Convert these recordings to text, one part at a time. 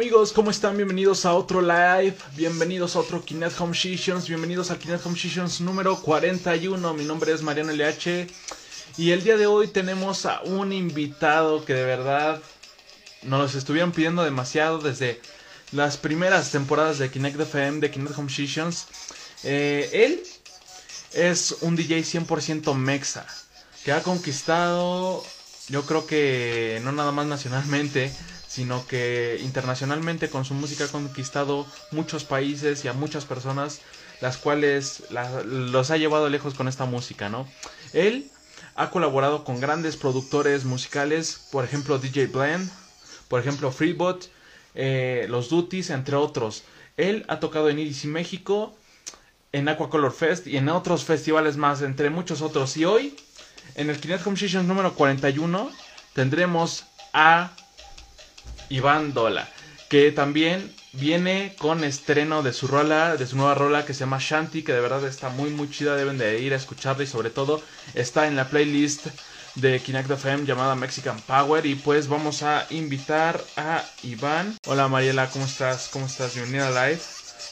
Amigos, ¿cómo están? Bienvenidos a otro live, bienvenidos a otro Kinect Home Sessions, bienvenidos al Kinect Home Sessions número 41. Mi nombre es Mariano LH y el día de hoy tenemos a un invitado que de verdad nos estuvieron pidiendo demasiado desde las primeras temporadas de Kinect FM, de Kinect Home Sessions. Eh, él es un DJ 100% mexa que ha conquistado, yo creo que no nada más nacionalmente, sino que internacionalmente con su música ha conquistado muchos países y a muchas personas, las cuales los ha llevado lejos con esta música, ¿no? Él ha colaborado con grandes productores musicales, por ejemplo DJ Blend, por ejemplo Freebot, eh, Los Duties, entre otros. Él ha tocado en EDC México, en Aquacolor Fest y en otros festivales más, entre muchos otros. Y hoy, en el Kinect Home Sessions número 41, tendremos a Iván Dola, que también viene con estreno de su rola, de su nueva rola que se llama Shanti, que de verdad está muy muy chida, deben de ir a escucharla y sobre todo está en la playlist de Kinect FM llamada Mexican Power y pues vamos a invitar a Iván. Hola Mariela, ¿cómo estás? ¿Cómo estás? Bienvenida a live.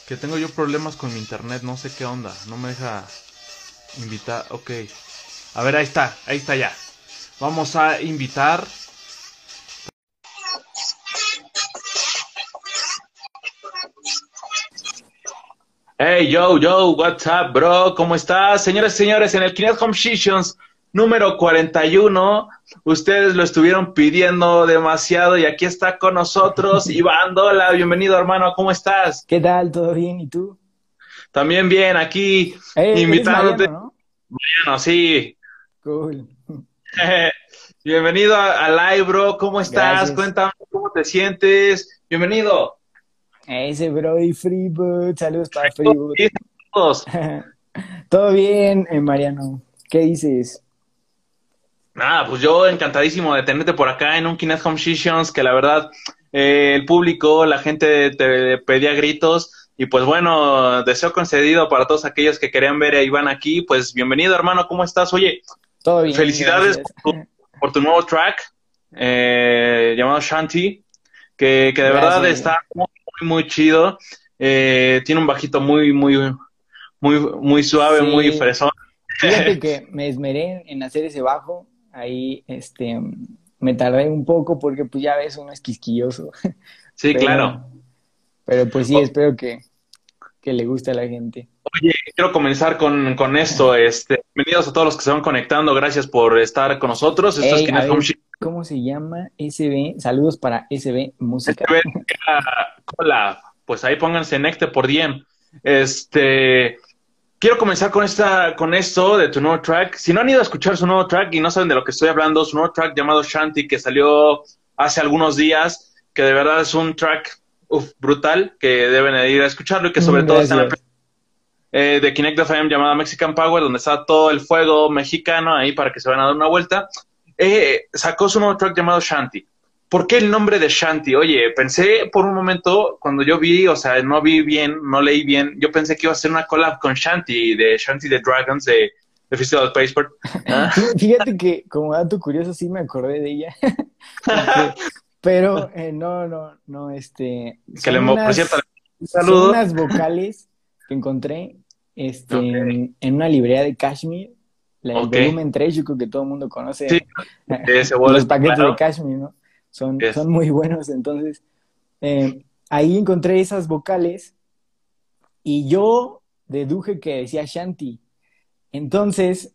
Que tengo yo problemas con mi internet, no sé qué onda, no me deja invitar, ok. A ver, ahí está, ahí está ya. Vamos a invitar Hey, yo, yo, what's up, bro? ¿Cómo estás? Señores y señores, en el Kinect Home Sessions número 41, ustedes lo estuvieron pidiendo demasiado y aquí está con nosotros Iván Dola. Bienvenido, hermano, ¿cómo estás? ¿Qué tal? ¿Todo bien? ¿Y tú? También bien, aquí invitándote. ¿no? Bueno, sí. Cool. Bienvenido a, Live, bro. ¿Cómo estás? Cuéntame cómo te sientes. Bienvenido. Ese bro y Freeboot, saludos para Freeboot. Todos. Todo bien, eh, Mariano. ¿Qué dices? Nada, pues yo encantadísimo de tenerte por acá en un Kinect Home Sessions, que la verdad, eh, el público, la gente te pedía gritos. Y pues bueno, deseo concedido para todos aquellos que querían ver a Iván aquí. Pues bienvenido, hermano, ¿cómo estás? Oye, todo bien. Felicidades por tu, nuevo track eh, llamado Shanti, que, que de verdad está muy muy chido. Eh, tiene un bajito muy, muy, muy, muy suave, muy fresón. Fíjate que me esmeré en hacer ese bajo. Ahí, este, me tardé un poco porque, pues, ya ves, uno es quisquilloso. Sí, claro. Pero, pues, sí, espero que, que le guste a la gente. Oye, quiero comenzar con, con esto. Este, bienvenidos a todos los que se van conectando. Gracias por estar con nosotros. ¿Cómo se llama? SB. Saludos para SB Música. hola. Pues ahí pónganse Necte por DM. Este. Quiero comenzar con esta, con esto de tu nuevo track. Si no han ido a escuchar su nuevo track y no saben de lo que estoy hablando, su nuevo track llamado Shanti que salió hace algunos días, que de verdad es un track brutal, que deben ir a escucharlo y que sobre todo está en la eh, de Kinect FM llamada Mexican Power, donde está todo el fuego mexicano ahí para que se vayan a dar una vuelta. Eh, sacó su nuevo track llamado Shanti. ¿Por qué el nombre de Shanti? Oye, pensé por un momento, cuando yo vi, o sea, no vi bien, no leí bien, yo pensé que iba a ser una collab con Shanti, de Shanti the Dragons, de, de Festival of Passport. Fíjate que, como dato curioso, sí me acordé de ella. pero eh, no, no, no, este. Que le unas, Son unas vocales que encontré este, en, una librería de Kashmir la, el volumen 3, yo creo que todo el mundo conoce los paquetes de Kashmir, ¿no? Son, son muy buenos, entonces eh, ahí encontré esas vocales y yo deduje que decía Shanti. Entonces,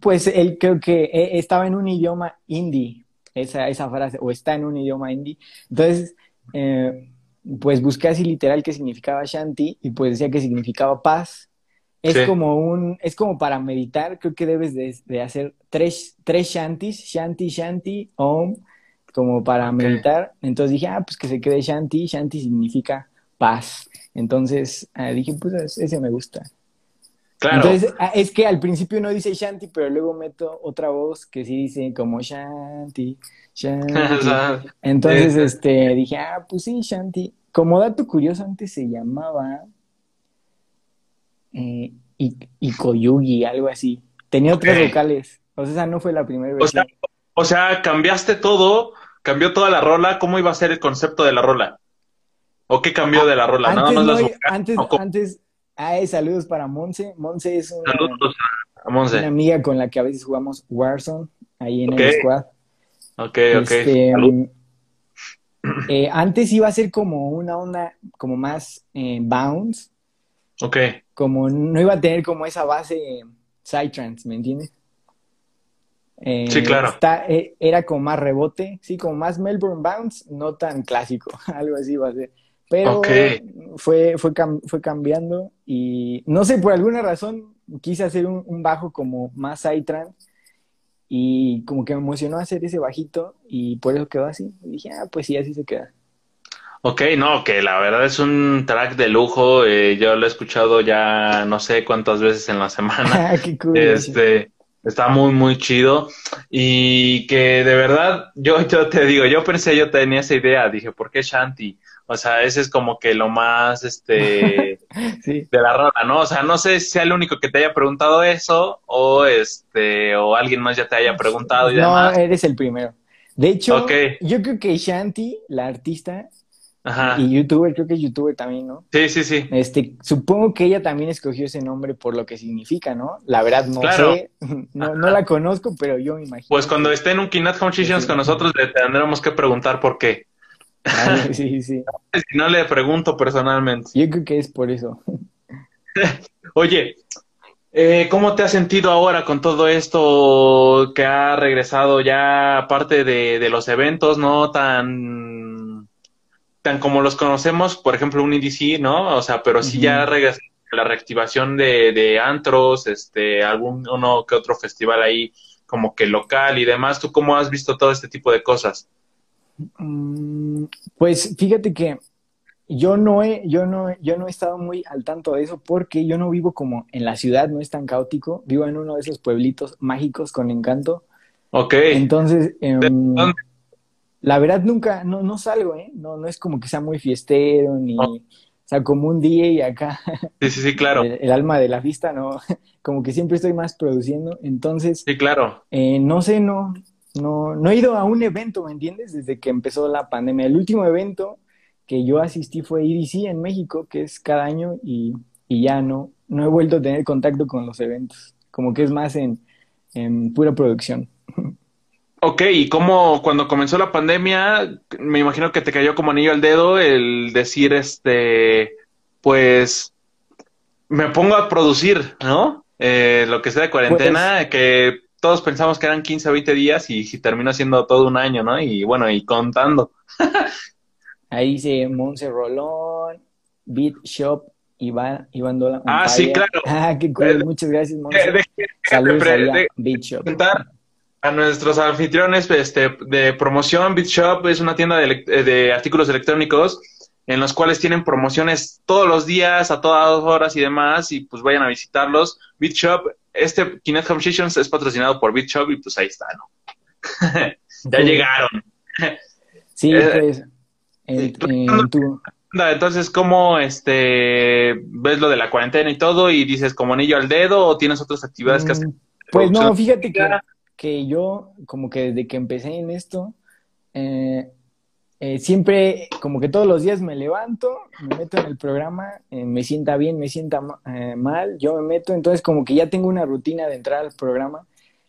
pues él creo que eh, estaba en un idioma indie, esa, esa frase, o está en un idioma indie. Entonces, eh, pues busqué así literal qué significaba Shanti y pues decía que significaba paz es como un, es como para meditar, creo que debes de, hacer tres, tres shantis, shanti, shanti, om, como para meditar. Entonces dije, ah, pues que se quede shanti, shanti significa paz. Entonces ah, dije, pues ese me gusta. Claro. Entonces, ah, es que al principio no dice Shanti, pero luego meto otra voz que sí dice como Shanti, Shanti. Entonces, este, dije, ah, pues sí, Shanti. Como dato curioso, antes se llamaba eh, y, Koyugi, algo así. Tenía otros vocales. O sea, esa no fue la primera versión. O sea, cambiaste todo, cambió toda la rola. ¿Cómo iba a ser el concepto de la rola? ¿O qué cambió de la rola? Antes, no, antes, antes, ay, saludos para Monse. Monse es una, saludos a Monse. una amiga con la que a veces jugamos Warzone ahí en el squad. Ok, ok. Este, eh, antes iba a ser como una onda como más eh, bounce. Ok. Como no iba a tener como esa base Psytrance, ¿me entiendes? Eh, sí, claro. era como más rebote, sí, como más Melbourne Bounce, no tan clásico, algo así iba a ser. Pero fue, fue, fue cambiando y no sé, por alguna razón quise hacer un, un bajo como más Psytrance y como que me emocionó hacer ese bajito y por eso quedó así. Y dije, ah, pues sí, así se queda. Ok, no, que la verdad es un track de lujo. Eh, yo lo he escuchado ya no sé cuántas veces en la semana. Qué cool, este, está muy, muy chido. Y que de verdad, yo, yo te digo, yo pensé, yo tenía esa idea. Dije, ¿por qué Shanti? O sea, ese es como que lo más, este, de la rola, ¿no? O sea, no sé si sea el único que te haya preguntado eso o, este, o alguien más ya te haya preguntado y no, eres el primero. De hecho, yo creo que Shanti, la artista, y youtuber, creo que es youtuber también, ¿no? Sí, sí, sí. Este, supongo que ella también escogió ese nombre por lo que significa, ¿no? La verdad no sé, no, no, la conozco, pero yo me imagino. Pues cuando esté en un Kinat Home con nosotros le tendremos que preguntar por qué. sí, sí. Si no le pregunto personalmente. Yo creo que es por eso. Oye, eh, ¿cómo te has sentido ahora con todo esto que ha regresado ya, aparte de, los eventos, no tan, tan como los conocemos, por ejemplo, un EDC, ¿no? O sea, pero sí ya regresó la reactivación de, de antros, este, algún uno que otro festival ahí como que local y demás. ¿Tú cómo has visto todo este tipo de cosas? Mm, pues fíjate que yo no he, yo no, yo no he estado muy al tanto de eso porque yo no vivo como en la ciudad, no es tan caótico, vivo en uno de esos pueblitos mágicos con encanto. Ok. Entonces, em, la verdad nunca, no, no salgo, ¿eh? No, no es como que sea muy fiestero ni, o sea, como un día y acá. Sí, sí, sí, claro. El, alma de la fiesta, no, como que siempre estoy más produciendo, entonces. Sí, claro. Eh, no sé, no, no, no he ido a un evento, ¿me entiendes? Desde que empezó la pandemia. El último evento que yo asistí fue EDC en México, que es cada año, y, ya no, no he vuelto a tener contacto con los eventos. Como que es más en, en pura producción. Ok, y cómo cuando comenzó la pandemia, me imagino que te cayó como anillo al dedo el decir, este, pues, me pongo a producir, ¿no? Eh, lo que sea de cuarentena, pues que todos pensamos que eran 15 o 20 días y, terminó siendo todo un año, ¿no? Y bueno, y contando. Ahí dice Monse Rolón, Beat Shop, Iván, Iván Dola. Ah, sí, claro. Ah, qué cool. Muchas gracias, Monse. Saludos a Beat Shop. A nuestros anfitriones este, de promoción, Beat Shop es una tienda de, de artículos electrónicos en los cuales tienen promociones todos los días, a todas horas y demás, y pues vayan a visitarlos. BitShop, este Kinect Home es patrocinado por BitShop y pues ahí está, ¿no? ya llegaron. sí, eh, pues. Entonces, ¿cómo este, ves lo de la cuarentena y todo y dices como anillo al dedo o tienes otras actividades que hacer? Mm, pues no, fíjate que, que yo como que desde que empecé en esto, eh, eh, siempre, como que todos los días me levanto, me meto en el programa, eh, me sienta bien, me sienta eh, mal, yo me meto, entonces como que ya tengo una rutina de entrar al programa.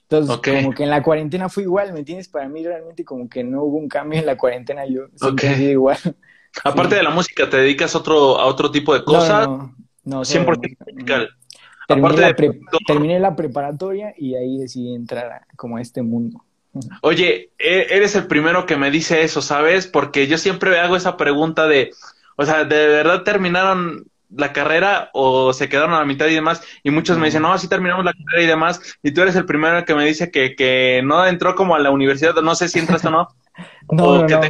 Entonces, como que en la cuarentena fue igual, ¿me entiendes? Para mí realmente como que no hubo un cambio en la cuarentena, yo siempre he igual. Aparte de la música, ¿te dedicas otro, a otro tipo de cosas? No, no, no 100% musical. Terminé, la terminé la preparatoria y ahí decidí entrar como a este mundo. Oye, e, eres el primero que me dice eso, ¿sabes? Porque yo siempre hago esa pregunta de, o sea, ¿de verdad terminaron la carrera o se quedaron a la mitad y demás? Y muchos me dicen, no, sí terminamos la carrera y demás. Y tú eres el primero que me dice que, que no entró como a la universidad, no sé si entras o no. no, o, no,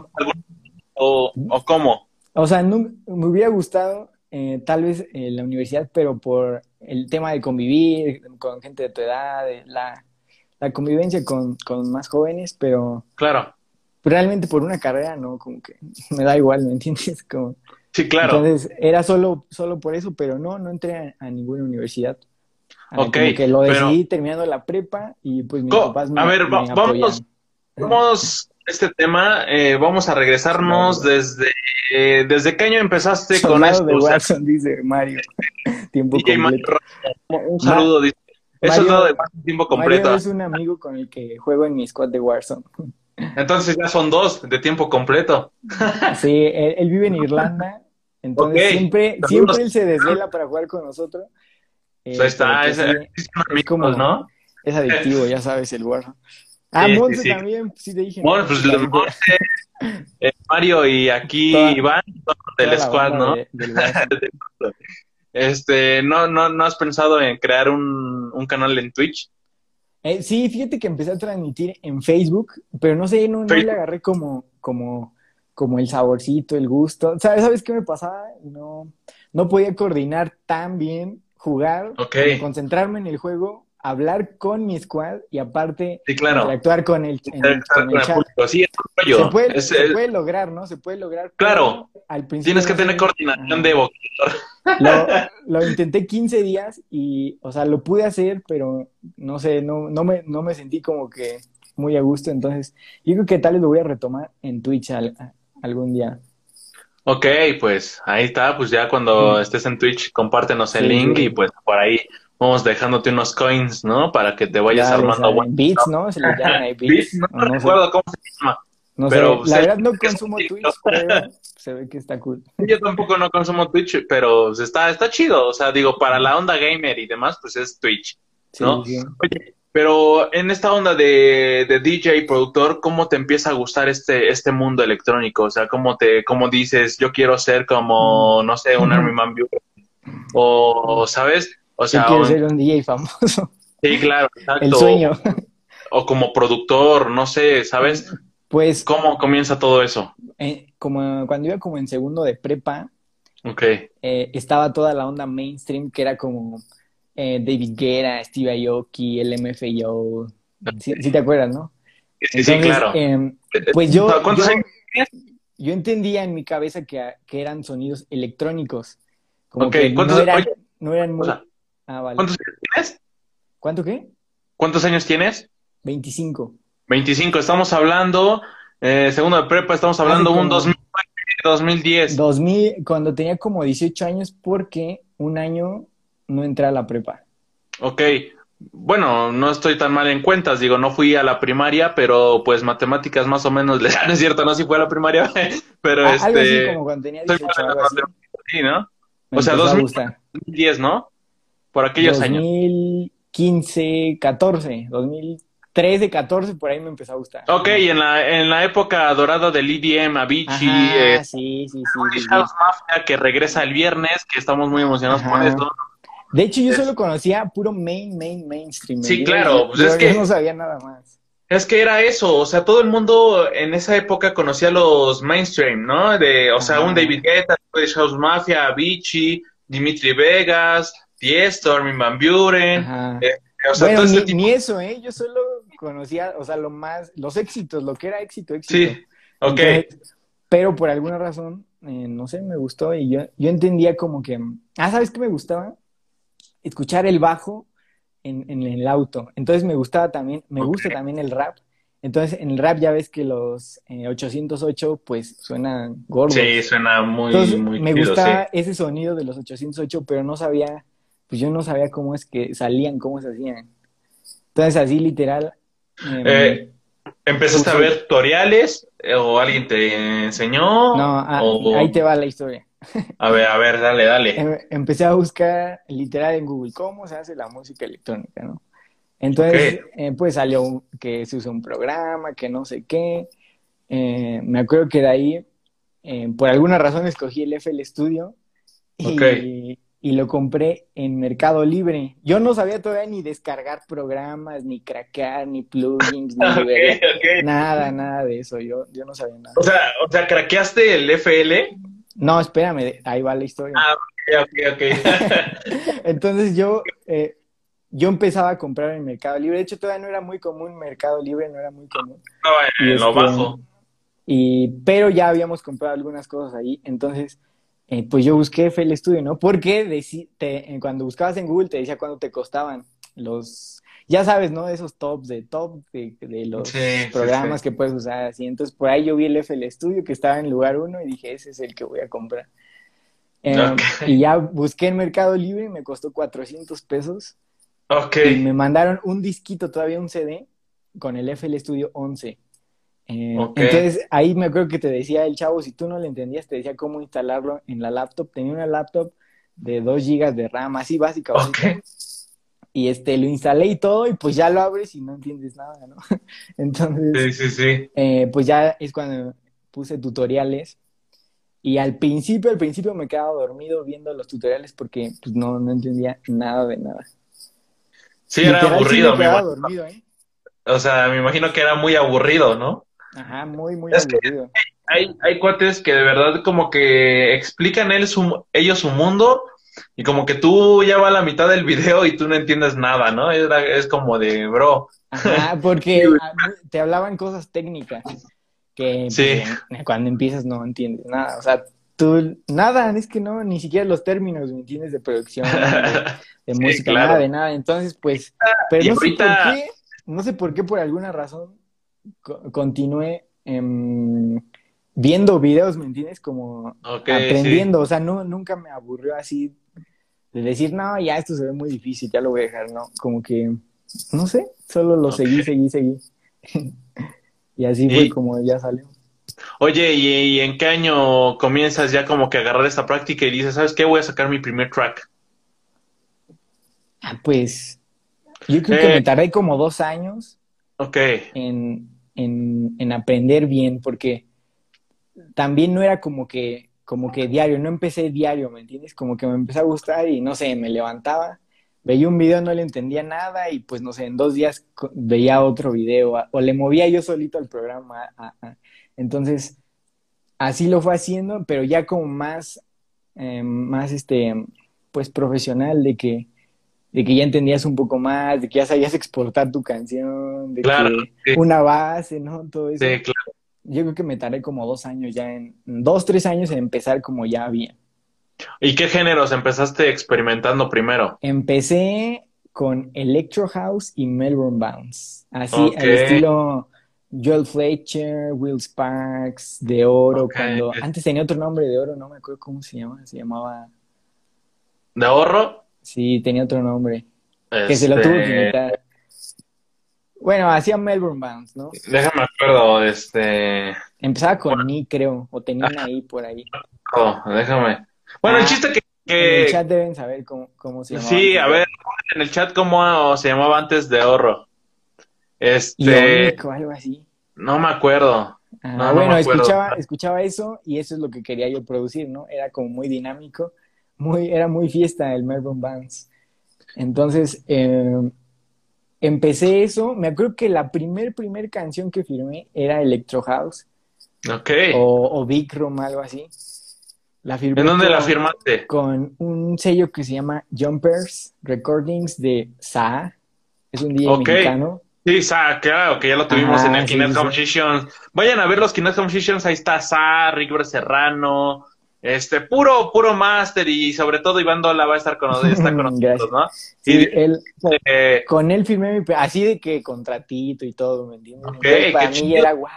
o, o, cómo. O sea, no, me hubiera gustado eh, tal vez eh, la universidad, pero por el tema de convivir con gente de tu edad, de la la convivencia con, más jóvenes, pero... Claro. Realmente por una carrera, no, como que me da igual, ¿me entiendes? Como, sí, claro. Entonces, era solo, solo por eso, pero no, no entré a, ninguna universidad. Ah, ok. que lo decidí terminando la prepa y pues mis papás me A ver, vamos, vamos este tema, eh, vamos a regresarnos desde... Eh, ¿Desde qué año empezaste con esto? de Watson, dice Mario. tiempo completo. un saludo, dice. Eso es lo de tiempo completo. Mario es un amigo con el que juego en mi squad de Warzone. Entonces ya son dos de tiempo completo. Sí, él, vive en Irlanda, entonces siempre, siempre él se desvela para jugar con nosotros. Ahí está, es, es, como, ¿no? Es adictivo, ya sabes, el Warzone. Ah, Monse también, sí te dije. Bueno, pues Monse, eh, Mario y aquí Iván, del squad, ¿no? este, ¿no, no, ¿no has pensado en crear un, un canal en Twitch? Eh, sí, fíjate que empecé a transmitir en Facebook, pero no sé, no, no le agarré como, como, como el saborcito, el gusto. ¿Sabes, ¿Sabes qué me pasaba? No, no podía coordinar tan bien jugar, concentrarme en el juego hablar con mi squad y aparte sí, claro. interactuar con el, con el chat. Sí, se, puede, se puede, lograr, ¿no? Se puede lograr. Claro. Al principio Tienes que tener coordinación de lo, lo, intenté 15 días y, o sea, lo pude hacer, pero no sé, no, no, me, no me sentí como que muy a gusto. Entonces, yo creo que tal vez lo voy a retomar en Twitch algún día. Ok, pues ahí está, pues ya cuando estés en Twitch, compártenos el link y pues por ahí vamos dejándote unos coins, ¿no? Para que te vayas armando. Bits, ¿no? Se le llaman ahí bits. no, recuerdo cómo se llama. No pero, sé, la verdad no consumo Twitch, pero se ve que está cool. Yo tampoco no consumo Twitch, pero está, está chido. O sea, digo, para la onda gamer y demás, pues es Twitch, ¿no? Sí, Oye, pero en esta onda de, de DJ y productor, ¿cómo te empieza a gustar este, este mundo electrónico? O sea, ¿cómo te, cómo dices, yo quiero ser como, no sé, un Army Man O, ¿sabes? O sea, quiero ser un DJ famoso. Sí, claro, exacto. El sueño. O, como productor, no sé, ¿sabes? Pues. ¿Cómo comienza todo eso? Eh, como cuando iba como en segundo de prepa. Ok. Eh, estaba toda la onda mainstream que era como eh, David Guerra, Steve Aoki, el MFAO. Sí, te acuerdas, ¿no? Sí, sí, claro. Em, pues yo, yo, yo, entendía en mi cabeza que, que eran sonidos electrónicos. Como que no eran, no eran muy... Ah, ¿Cuántos años tienes? ¿Cuánto qué? ¿Cuántos años tienes? 25. 25, estamos hablando, eh, segundo de prepa, estamos hablando un 2010. 2000, cuando tenía como 18 años, porque un año no entré a la prepa. Ok, bueno, no estoy tan mal en cuentas, digo, no fui a la primaria, pero pues matemáticas más o menos, no es cierto, no, sí fui a la primaria, pero ah, este... Algo así como cuando tenía 18 años. Sí, ¿no? o sea, 2010, ¿no? Por aquellos años. 2015, 14, 2013, 14, por ahí me empezó a gustar. Ok, en la, en la época dorada del EDM, Avicii, eh, sí, sí, sí, Mafia, que regresa el viernes, que estamos muy emocionados por eso. De hecho, yo solo conocía puro main, main, mainstream. Sí, claro, pues es que... no sabía nada más. Es que era eso, o sea, todo el mundo en esa época conocía los mainstream, ¿no? De, o sea, un David Guetta, House Mafia, Avicii, Dimitri Vegas, Tiesto, Armin Van Buren. Eh, o sea, bueno, ni, ni, eso, ¿eh? Yo solo conocía, o sea, lo más, los éxitos, lo que era éxito, éxito. Sí, ok. pero por alguna razón, eh, no sé, me gustó y yo, yo entendía como que, ah, ¿sabes qué me gustaba? Escuchar el bajo en, en el auto. Entonces me gustaba también, me gusta también el rap. Entonces, en el rap ya ves que los 808 eh, pues suenan gordos. Sí, suena muy, Entonces, muy Me gustaba ese sonido de los 808, pero no sabía pues yo no sabía cómo es que salían, cómo se hacían. Entonces, así literal. Em, eh, ¿Empezaste a ver tutoriales eh, o alguien te enseñó? No, ah, ahí te va la historia. A ver, a ver, dale, dale. Em, empecé a buscar literal en Google cómo se hace la música electrónica, ¿no? Entonces, eh, pues salió que se usa un programa, que no sé qué. me acuerdo que de ahí, por alguna razón, escogí el FL Studio. Y, y lo compré en Mercado Libre. Yo no sabía todavía ni descargar programas, ni craquear, ni plugins, ni nada, nada de eso. Yo, yo no sabía nada. O sea, o sea, ¿craqueaste el FL? No, espérame, ahí va la historia. Ah, ok, ok, ok. Entonces yo, eh, yo empezaba a comprar en Mercado Libre. De hecho, todavía no era muy común Mercado Libre, no era muy común. No, en lo este, bajo. Y, pero ya habíamos comprado algunas cosas ahí. Entonces eh, pues yo busqué FL Studio, ¿no? Porque te, cuando buscabas en Google te decía cuánto te costaban los, ya sabes, ¿no? Esos tops de top de, los programas que puedes usar así. Entonces, por ahí yo vi el FL Studio que estaba en lugar uno y dije, ese es el que voy a comprar. Em, y ya busqué en Mercado Libre y me costó 400 pesos. Ok. Y me mandaron un disquito, todavía un CD, con el FL Studio 11. Eh, entonces ahí me acuerdo que te decía el chavo, si tú no le entendías, te decía cómo instalarlo en la laptop. Tenía una laptop de 2 GB de RAM, así básica. Y este, lo instalé y todo, y pues ya lo abres y no entiendes nada, ¿no? Entonces, sí, sí, sí. Eh, pues ya es cuando puse tutoriales. Y al principio, al principio me quedaba dormido viendo los tutoriales porque pues no, no entendía nada de nada. Sí, era aburrido. me dormido, ¿eh? O sea, me imagino que era muy aburrido, ¿no? Ajá, muy, muy aburrido. hay, hay cuates que de verdad como que explican él su, ellos su mundo y como que tú ya va a la mitad del video y tú no entiendes nada, ¿no? Es, es como de, bro. Ajá, porque te hablaban cosas técnicas que pues, cuando empiezas no entiendes nada. O sea, tú, nada, es que no, ni siquiera los términos, ¿me entiendes? De producción, de, música, nada, de nada. Entonces, pues, pero no sé por qué, no sé por qué, por alguna razón, continué viendo videos, ¿me entiendes? Como aprendiendo, o sea, no, nunca me aburrió así de decir, no, ya esto se ve muy difícil, ya lo voy a dejar, ¿no? Como que, no sé, solo lo seguí, seguí, seguí. y así fue como ya salió. Oye, ¿y, en qué año comienzas ya como que a agarrar esta práctica y dices, ¿sabes qué? Voy a sacar mi primer track. Ah, pues, yo creo que me eh. tardé como dos años. En, en, en aprender bien, porque también no era como que, como que diario, no empecé diario, ¿me entiendes? Como que me empezó a gustar y no sé, me levantaba, veía un video, no le entendía nada y pues no sé, en dos días veía otro video o le movía yo solito al programa. Entonces, así lo fue haciendo, pero ya como más, em, más este, pues profesional de que, de que ya entendías un poco más, de que ya sabías exportar tu canción, de que una base, ¿no? Todo eso. Sí, claro yo creo que me tardé como dos años ya, en dos, tres años en empezar como ya bien. ¿Y qué géneros empezaste experimentando primero? Empecé con Electro House y Melbourne Bounce. Así, al estilo Joel Fletcher, Will Sparks, De Oro. Cuando antes tenía otro nombre de Oro, no me acuerdo cómo se llama. Se llamaba. ¿De Oro? Sí, tenía otro nombre. Que se lo tuvo que este, invitar. Bueno, hacía Melbourne Bounce, ¿no? Déjame acuerdo, este... Empezaba con Ni, creo, o tenían ahí por ahí. Oh, déjame. Bueno, el ah, chiste que, que... En el chat deben saber cómo, cómo se llamaba. Sí, a ver, en el chat cómo se llamaba antes de Ahorro. Este... algo así. No me acuerdo. Ah, bueno, escuchaba, escuchaba eso y eso es lo que quería yo producir, ¿no? Era como muy dinámico, muy, era muy fiesta el Melbourne Bounce. Entonces, eh, empecé eso. Me acuerdo que la primer, primer canción que firmé era Electro House. Ok. O, Big Room, algo así. La firmé ¿En dónde la firmaste? Con un sello que se llama Jumpers Recordings de Sa. Es un DJ mexicano. Sí, Sa, claro, que ya lo tuvimos en el sí, Compositions. Vayan a ver los Kinect Compositions, ahí está Sa, Rick Serrano, este, puro, puro máster y sobre todo Iván Dola va a estar con, está con nosotros, ¿no? Sí, él, eh, con él firmé mi, así de que contratito y todo, ¿me entiendes? para mí era wow.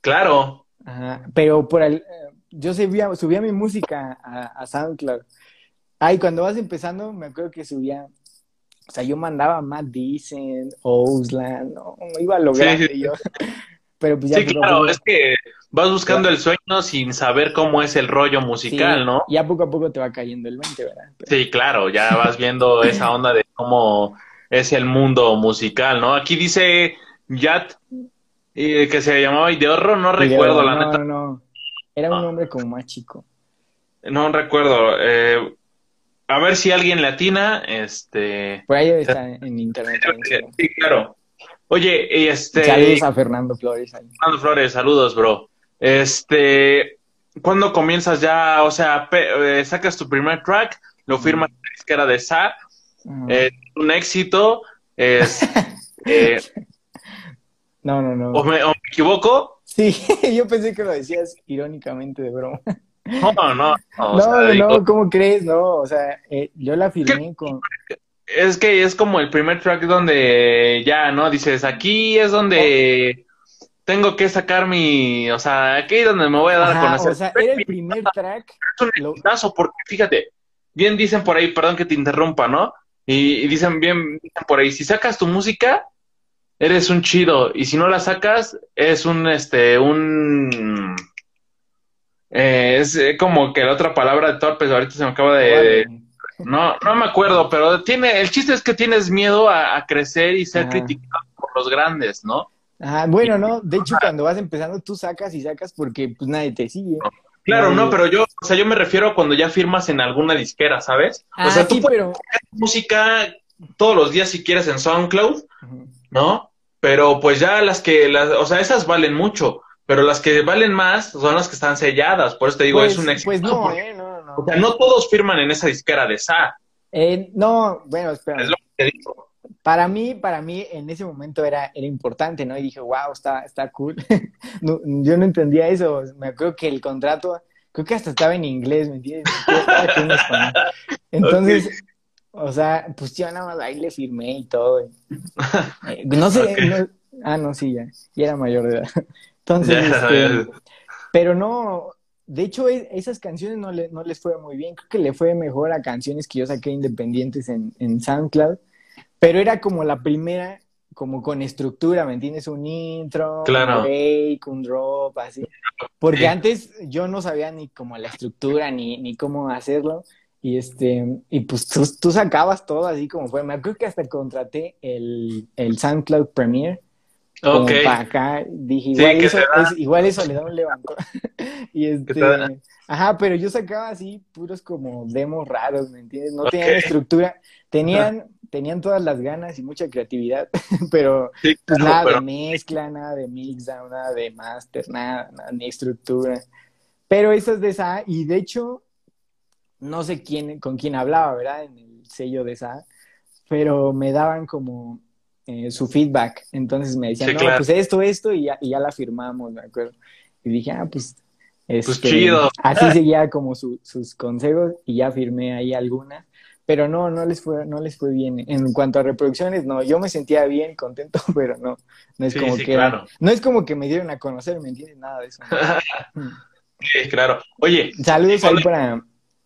Claro. Ajá, pero por el, yo subía, subía mi música a, a SoundCloud. Ay, cuando vas empezando, me acuerdo que subía, o sea, yo mandaba Matt Decent, Ousland, no, iba a lograr yo. Pero pues ya sí, claro, es que vas buscando el sueño sin saber cómo es el rollo musical, ¿no? Ya poco a poco te va cayendo el 20, ¿verdad? Sí, claro, ya vas viendo esa onda de cómo es el mundo musical, ¿no? Aquí dice Yat, eh, que se llamaba Ideorro, no recuerdo, la neta. No, no, era un nombre como más chico. No recuerdo. Eh, a ver si alguien latina, este... Por ahí está en internet. Sí, claro. Oye, este. Saludos a Fernando Flores. Fernando Flores, saludos, bro. Este. ¿Cuándo comienzas ya? O sea, eh, sacas tu primer track, lo firmas en la disquera de SAR, eh, un éxito. Es, eh, no, no, no. ¿o me, equivoco? Sí, yo pensé que lo decías irónicamente de broma. No, no, no. No, no, ¿cómo crees? No, o sea, yo la firmé con. es que es como el primer track donde ya, ¿no? Dices, aquí es donde tengo que sacar mi, o sea, aquí es donde me voy a dar a conocer. O sea, era el primer track. Es un lo... porque fíjate, bien dicen por ahí, perdón que te interrumpa, ¿no? Y, dicen bien, dicen por ahí, si sacas tu música, eres un chido, y si no la sacas, es un, este, un... Eh, es como que la otra palabra de torpes, ahorita se me acaba de... No, no me acuerdo, pero tiene, el chiste es que tienes miedo a, crecer y ser criticado por los grandes, ¿no? Ah, bueno, no, de hecho cuando vas empezando tú sacas y sacas porque pues nadie te sigue. Claro, no, pero yo, o sea, yo me refiero cuando ya firmas en alguna disquera, ¿sabes? o sea, ah, tú puedes música todos los días si quieres en SoundCloud, ¿no? Pero pues ya las que, las, o sea, esas valen mucho, pero las que valen más son las que están selladas, por eso te digo, es pues, un éxito. Pues no, eh, no o sea, no todos firman en esa disquera de Sa. Eh, no, bueno, espera. Es lo que te digo. Para mí, para mí, en ese momento era, era importante, ¿no? Y dije, wow, está, está cool. yo no entendía eso. Me acuerdo que el contrato, creo que hasta estaba en inglés, ¿me entiendes? Entonces, o sea, pues yo nada más ahí le firmé y todo. Eh, no sé, ah, no, sí, ya, ya era mayor de edad. Entonces, este, pero no, de hecho, esas canciones no, le, no les fue muy bien. Creo que le fue mejor a canciones que yo saqué independientes en, en SoundCloud. Pero era como la primera, como con estructura, ¿me entiendes? Un intro, un break, un drop, así. Porque antes yo no sabía ni como la estructura, ni, ni cómo hacerlo. Y este, y pues tú, sacabas todo así como fue. Me acuerdo que hasta contraté el, el SoundCloud Premiere como para acá, dije, igual, eso, igual eso le da un levantón. y este, ajá, pero yo sacaba así puros como demos raros, ¿me entiendes? No tenían estructura, tenían, tenían todas las ganas y mucha creatividad, pero pues nada de mezcla, nada de mixdown, nada de master, nada, nada, ni estructura. Pero esas de esa, y de hecho, no sé quién, con quién hablaba, ¿verdad? En el sello de esa, pero me daban como eh, su feedback. Entonces me decían, no, pues esto, esto, y ya, y ya la firmamos, me acuerdo. Y dije, ah, pues. pues este, chido. Así seguía como sus consejos y ya firmé ahí algunas. Pero no, no les fue, no les fue bien. En cuanto a reproducciones, no, yo me sentía bien, contento, pero no, no es como que no es como que me dieron a conocer, ¿me entiendes? Nada de eso. sí, claro. Oye. Saludos ahí para,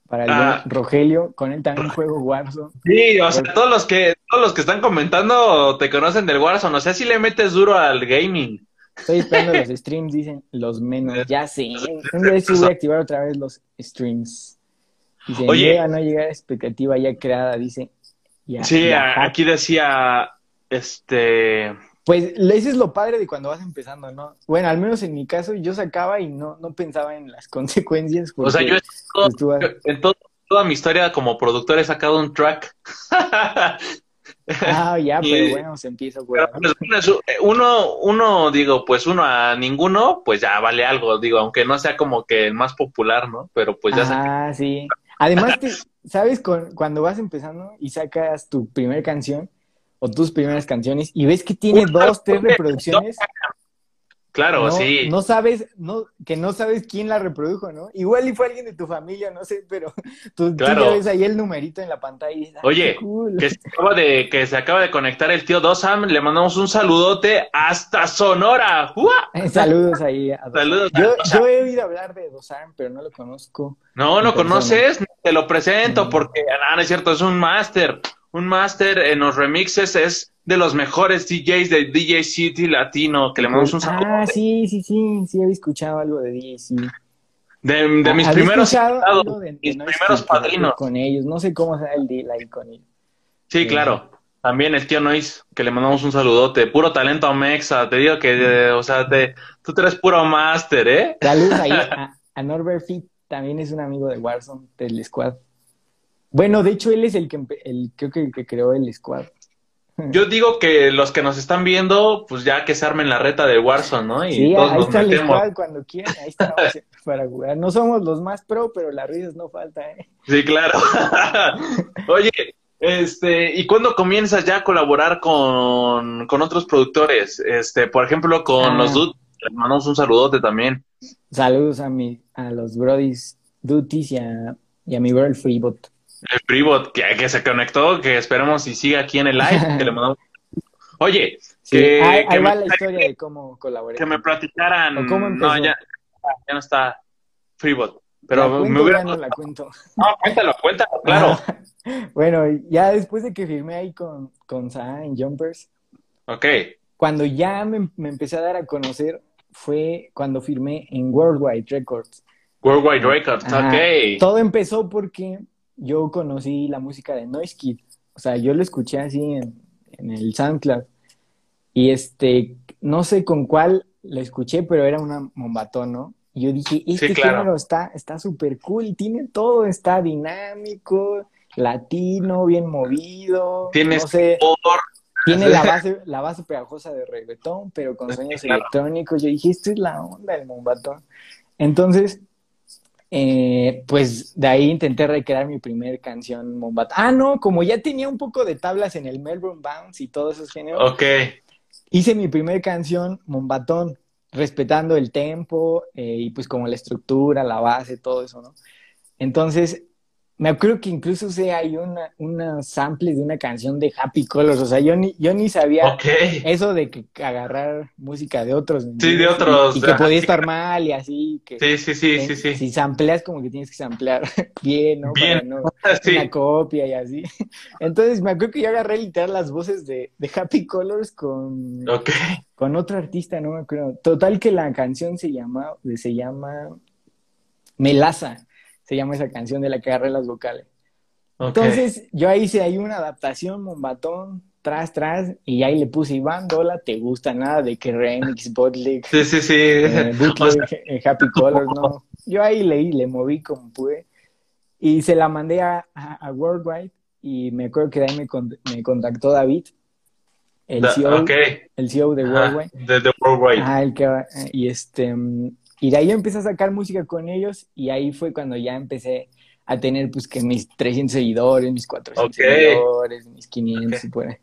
para el ah. Rogelio, con él también juego Warzone. Sí, o sea, todos los que todos los que están comentando te conocen del Warzone, o sea, si le metes duro al gaming. Estoy esperando los streams, dicen los menos, ya sé. Un día sí voy a activar otra vez los streams. Dice, Oye, llega a no llegar a expectativa ya creada, dice. sí, aquí decía, este, pues ese es lo padre de cuando vas empezando, ¿no? Bueno, al menos en mi caso yo sacaba y no, no pensaba en las consecuencias. o sea, yo, pues, en toda mi historia como productor he sacado un track. ah, ya, pero bueno, se empieza. Pues, uno, uno, digo, pues uno a ninguno, pues ya vale algo, digo, aunque no sea como que el más popular, ¿no? Pero pues ya. Ah, sí. Además, ¿sabes? Con, cuando vas empezando y sacas tu primera canción, o tus primeras canciones y ves que tiene dos, tres reproducciones. Claro, sí. No sabes, no, que no sabes quién la reprodujo, ¿no? Igual y fue alguien de tu familia, no sé, pero tú, ya ves ahí el numerito en la pantalla y ah, Oye, que, se acaba de, que se acaba de conectar el tío Dosam, le mandamos un saludote hasta Sonora. Saludos ahí. Saludos. Yo, yo, he oído hablar de Dosam, pero no lo conozco. No, no conoces, te lo presento porque, ah, no es cierto, es un máster un máster en los remixes, es de los mejores DJs de DJ City Latino, que le mandamos un saludo. Ah, sí, sí, sí, sí, había escuchado algo de DJ City. De, de mis primeros de, mis primeros padrinos. Con ellos, no sé cómo sea el deal ahí con ellos. Sí, claro. También el tío Noise, que le mandamos un saludote. Puro talento a Mexa. Te digo que, o sea, te, tú eres puro máster, ¿eh? Saludos ahí a, Norbert Fit, también es un amigo de Warzone, del squad. Bueno, de hecho, él es el que, el, creo que el que creó el squad. Yo digo que los que nos están viendo, pues ya que se armen la reta de Warzone, ¿no? Y sí, ahí está el squad cuando quieran, ahí está para jugar. No somos los más pro, pero las risas no falta, ¿eh? Sí, claro. Oye, este, ¿y cuándo comienzas ya a colaborar con, con otros productores? Este, por ejemplo, con los ah. Dudes, les mandamos un saludote también. Saludos a mi, a los Brodis Duties y a, y a mi bro el Freebot. El Freebot que, que se conectó, que esperemos y siga aquí en el live, que le mandamos Oye, que, ahí, va la historia de cómo colaboré. Que me platicaran. no, ya, ya no está Freebot. Pero me hubiera. No la cuento. No, cuéntalo, cuéntalo, claro. bueno, ya después de que firmé ahí con, con Saha en Jumpers. Ok. Cuando ya me, me, empecé a dar a conocer fue cuando firmé en Worldwide Records. Worldwide Records, ok. Todo empezó porque yo conocí la música de Noise Kid. O sea, yo lo escuché así en, en el SoundCloud. Y este, no sé con cuál la escuché, pero era una mombatón, ¿no? Y yo dije, este género está súper cool, tiene todo, está dinámico, latino, bien movido. Tiene no sé, Tiene la base, la base pegajosa de reggaetón, pero con sueños electrónicos. Yo dije, esto es la onda del mombatón. Entonces, eh, pues de ahí intenté recrear mi primer canción Mombatón. Ah, no, como ya tenía un poco de tablas en el Melbourne Bounce y todos esos géneros. Ok. Hice mi primer canción Mombatón, respetando el tempo eh, y pues como la estructura, la base, todo eso, ¿no? Entonces, me acuerdo que incluso usé ahí una, una sample de una canción de Happy Colors. O sea, yo ni, yo ni sabía eso de que agarrar música de otros. Sí, de otros. Y, que podía estar mal y así. Que, sí, sí, sí, sí, sí. Si sampleas, como que tienes que samplear bien, ¿no? Bien. Para no, Una copia y así. Entonces, me acuerdo que yo agarré literal las voces de, de Happy Colors con, con otro artista, no me acuerdo. Total que la canción se llama, se llama Melaza se llama esa canción de la que agarré las vocales. Entonces, yo ahí hice ahí una adaptación, Mombatón, tras, tras, y ahí le puse Iván Dola, ¿te gusta nada de que remix, Botlick? Sí, sí, sí. Eh, eh, Happy Colors, no. Yo ahí leí, le moví como pude, y se la mandé a, a, Worldwide, y me acuerdo que de ahí me, me contactó David, el CEO, el CEO de Worldwide. de, Worldwide. Ah, el que, y este, y de ahí empecé a sacar música con ellos y ahí fue cuando ya empecé a tener pues que mis 300 seguidores, mis 400 seguidores, mis 500 y por ahí.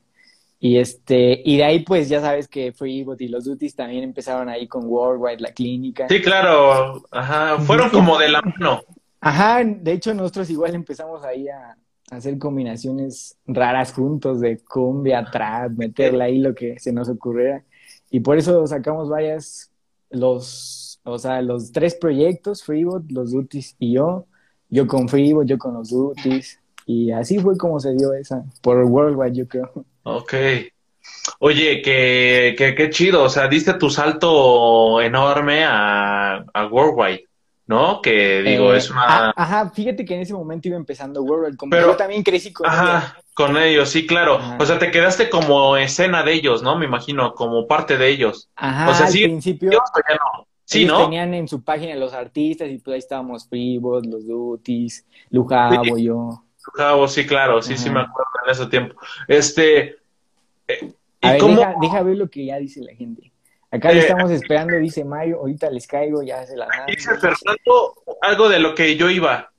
Y este, y de ahí pues ya sabes que Freebot y los Duties también empezaron ahí con Worldwide, la clínica. Sí, claro, ajá, fueron como de la mano. Ajá, de hecho nosotros igual empezamos ahí a, hacer combinaciones raras juntos de cumbia, trap, meterle ahí lo que se nos ocurriera. Y por eso sacamos varias, los o sea, los tres proyectos, Freebot, los Duties y yo, yo con Freebot, yo con los Duties, y así fue como se dio esa, por Worldwide, yo creo. Ok. Oye, qué que, chido, o sea, diste tu salto enorme a, Worldwide, ¿no? Que digo, eh, es una... Ajá, fíjate que en ese momento iba empezando Worldwide, como Pero, yo también crecí con ajá, con ellos, sí, claro. O sea, te quedaste como escena de ellos, ¿no? Me imagino, como parte de ellos. Ajá, o sea, al sí, principio... Sí, ¿no? tenían en su página los artistas y pues ahí estábamos Freebot, los Duties, Lujabo, yo. Lujabo, sí, claro, sí, sí me acuerdo en ese tiempo. Este. Eh, a ver, deja, deja, ver lo que ya dice la gente. Acá eh, estamos esperando, dice Mayo, ahorita les caigo, ya se la Dice Fernando algo de lo que yo iba.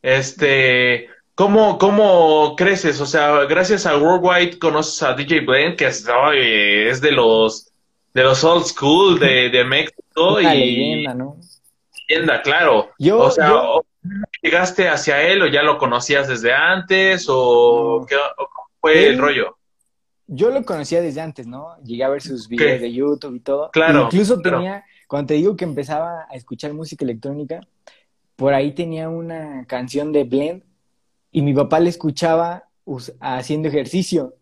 Este, ¿cómo, ¿cómo creces? O sea, gracias a Worldwide conoces a DJ Blend, que es, es de los de los old school de, de México y leyenda, ¿no? Leyenda, claro. Yo, o sea, ¿llegaste hacia él o ya lo conocías desde antes o, qué, fue el rollo? Yo lo conocía desde antes, ¿no? Llegué a ver sus videos de YouTube y todo. Claro. Incluso tenía, cuando te digo que empezaba a escuchar música electrónica, por ahí tenía una canción de Blend y mi papá la escuchaba haciendo ejercicio.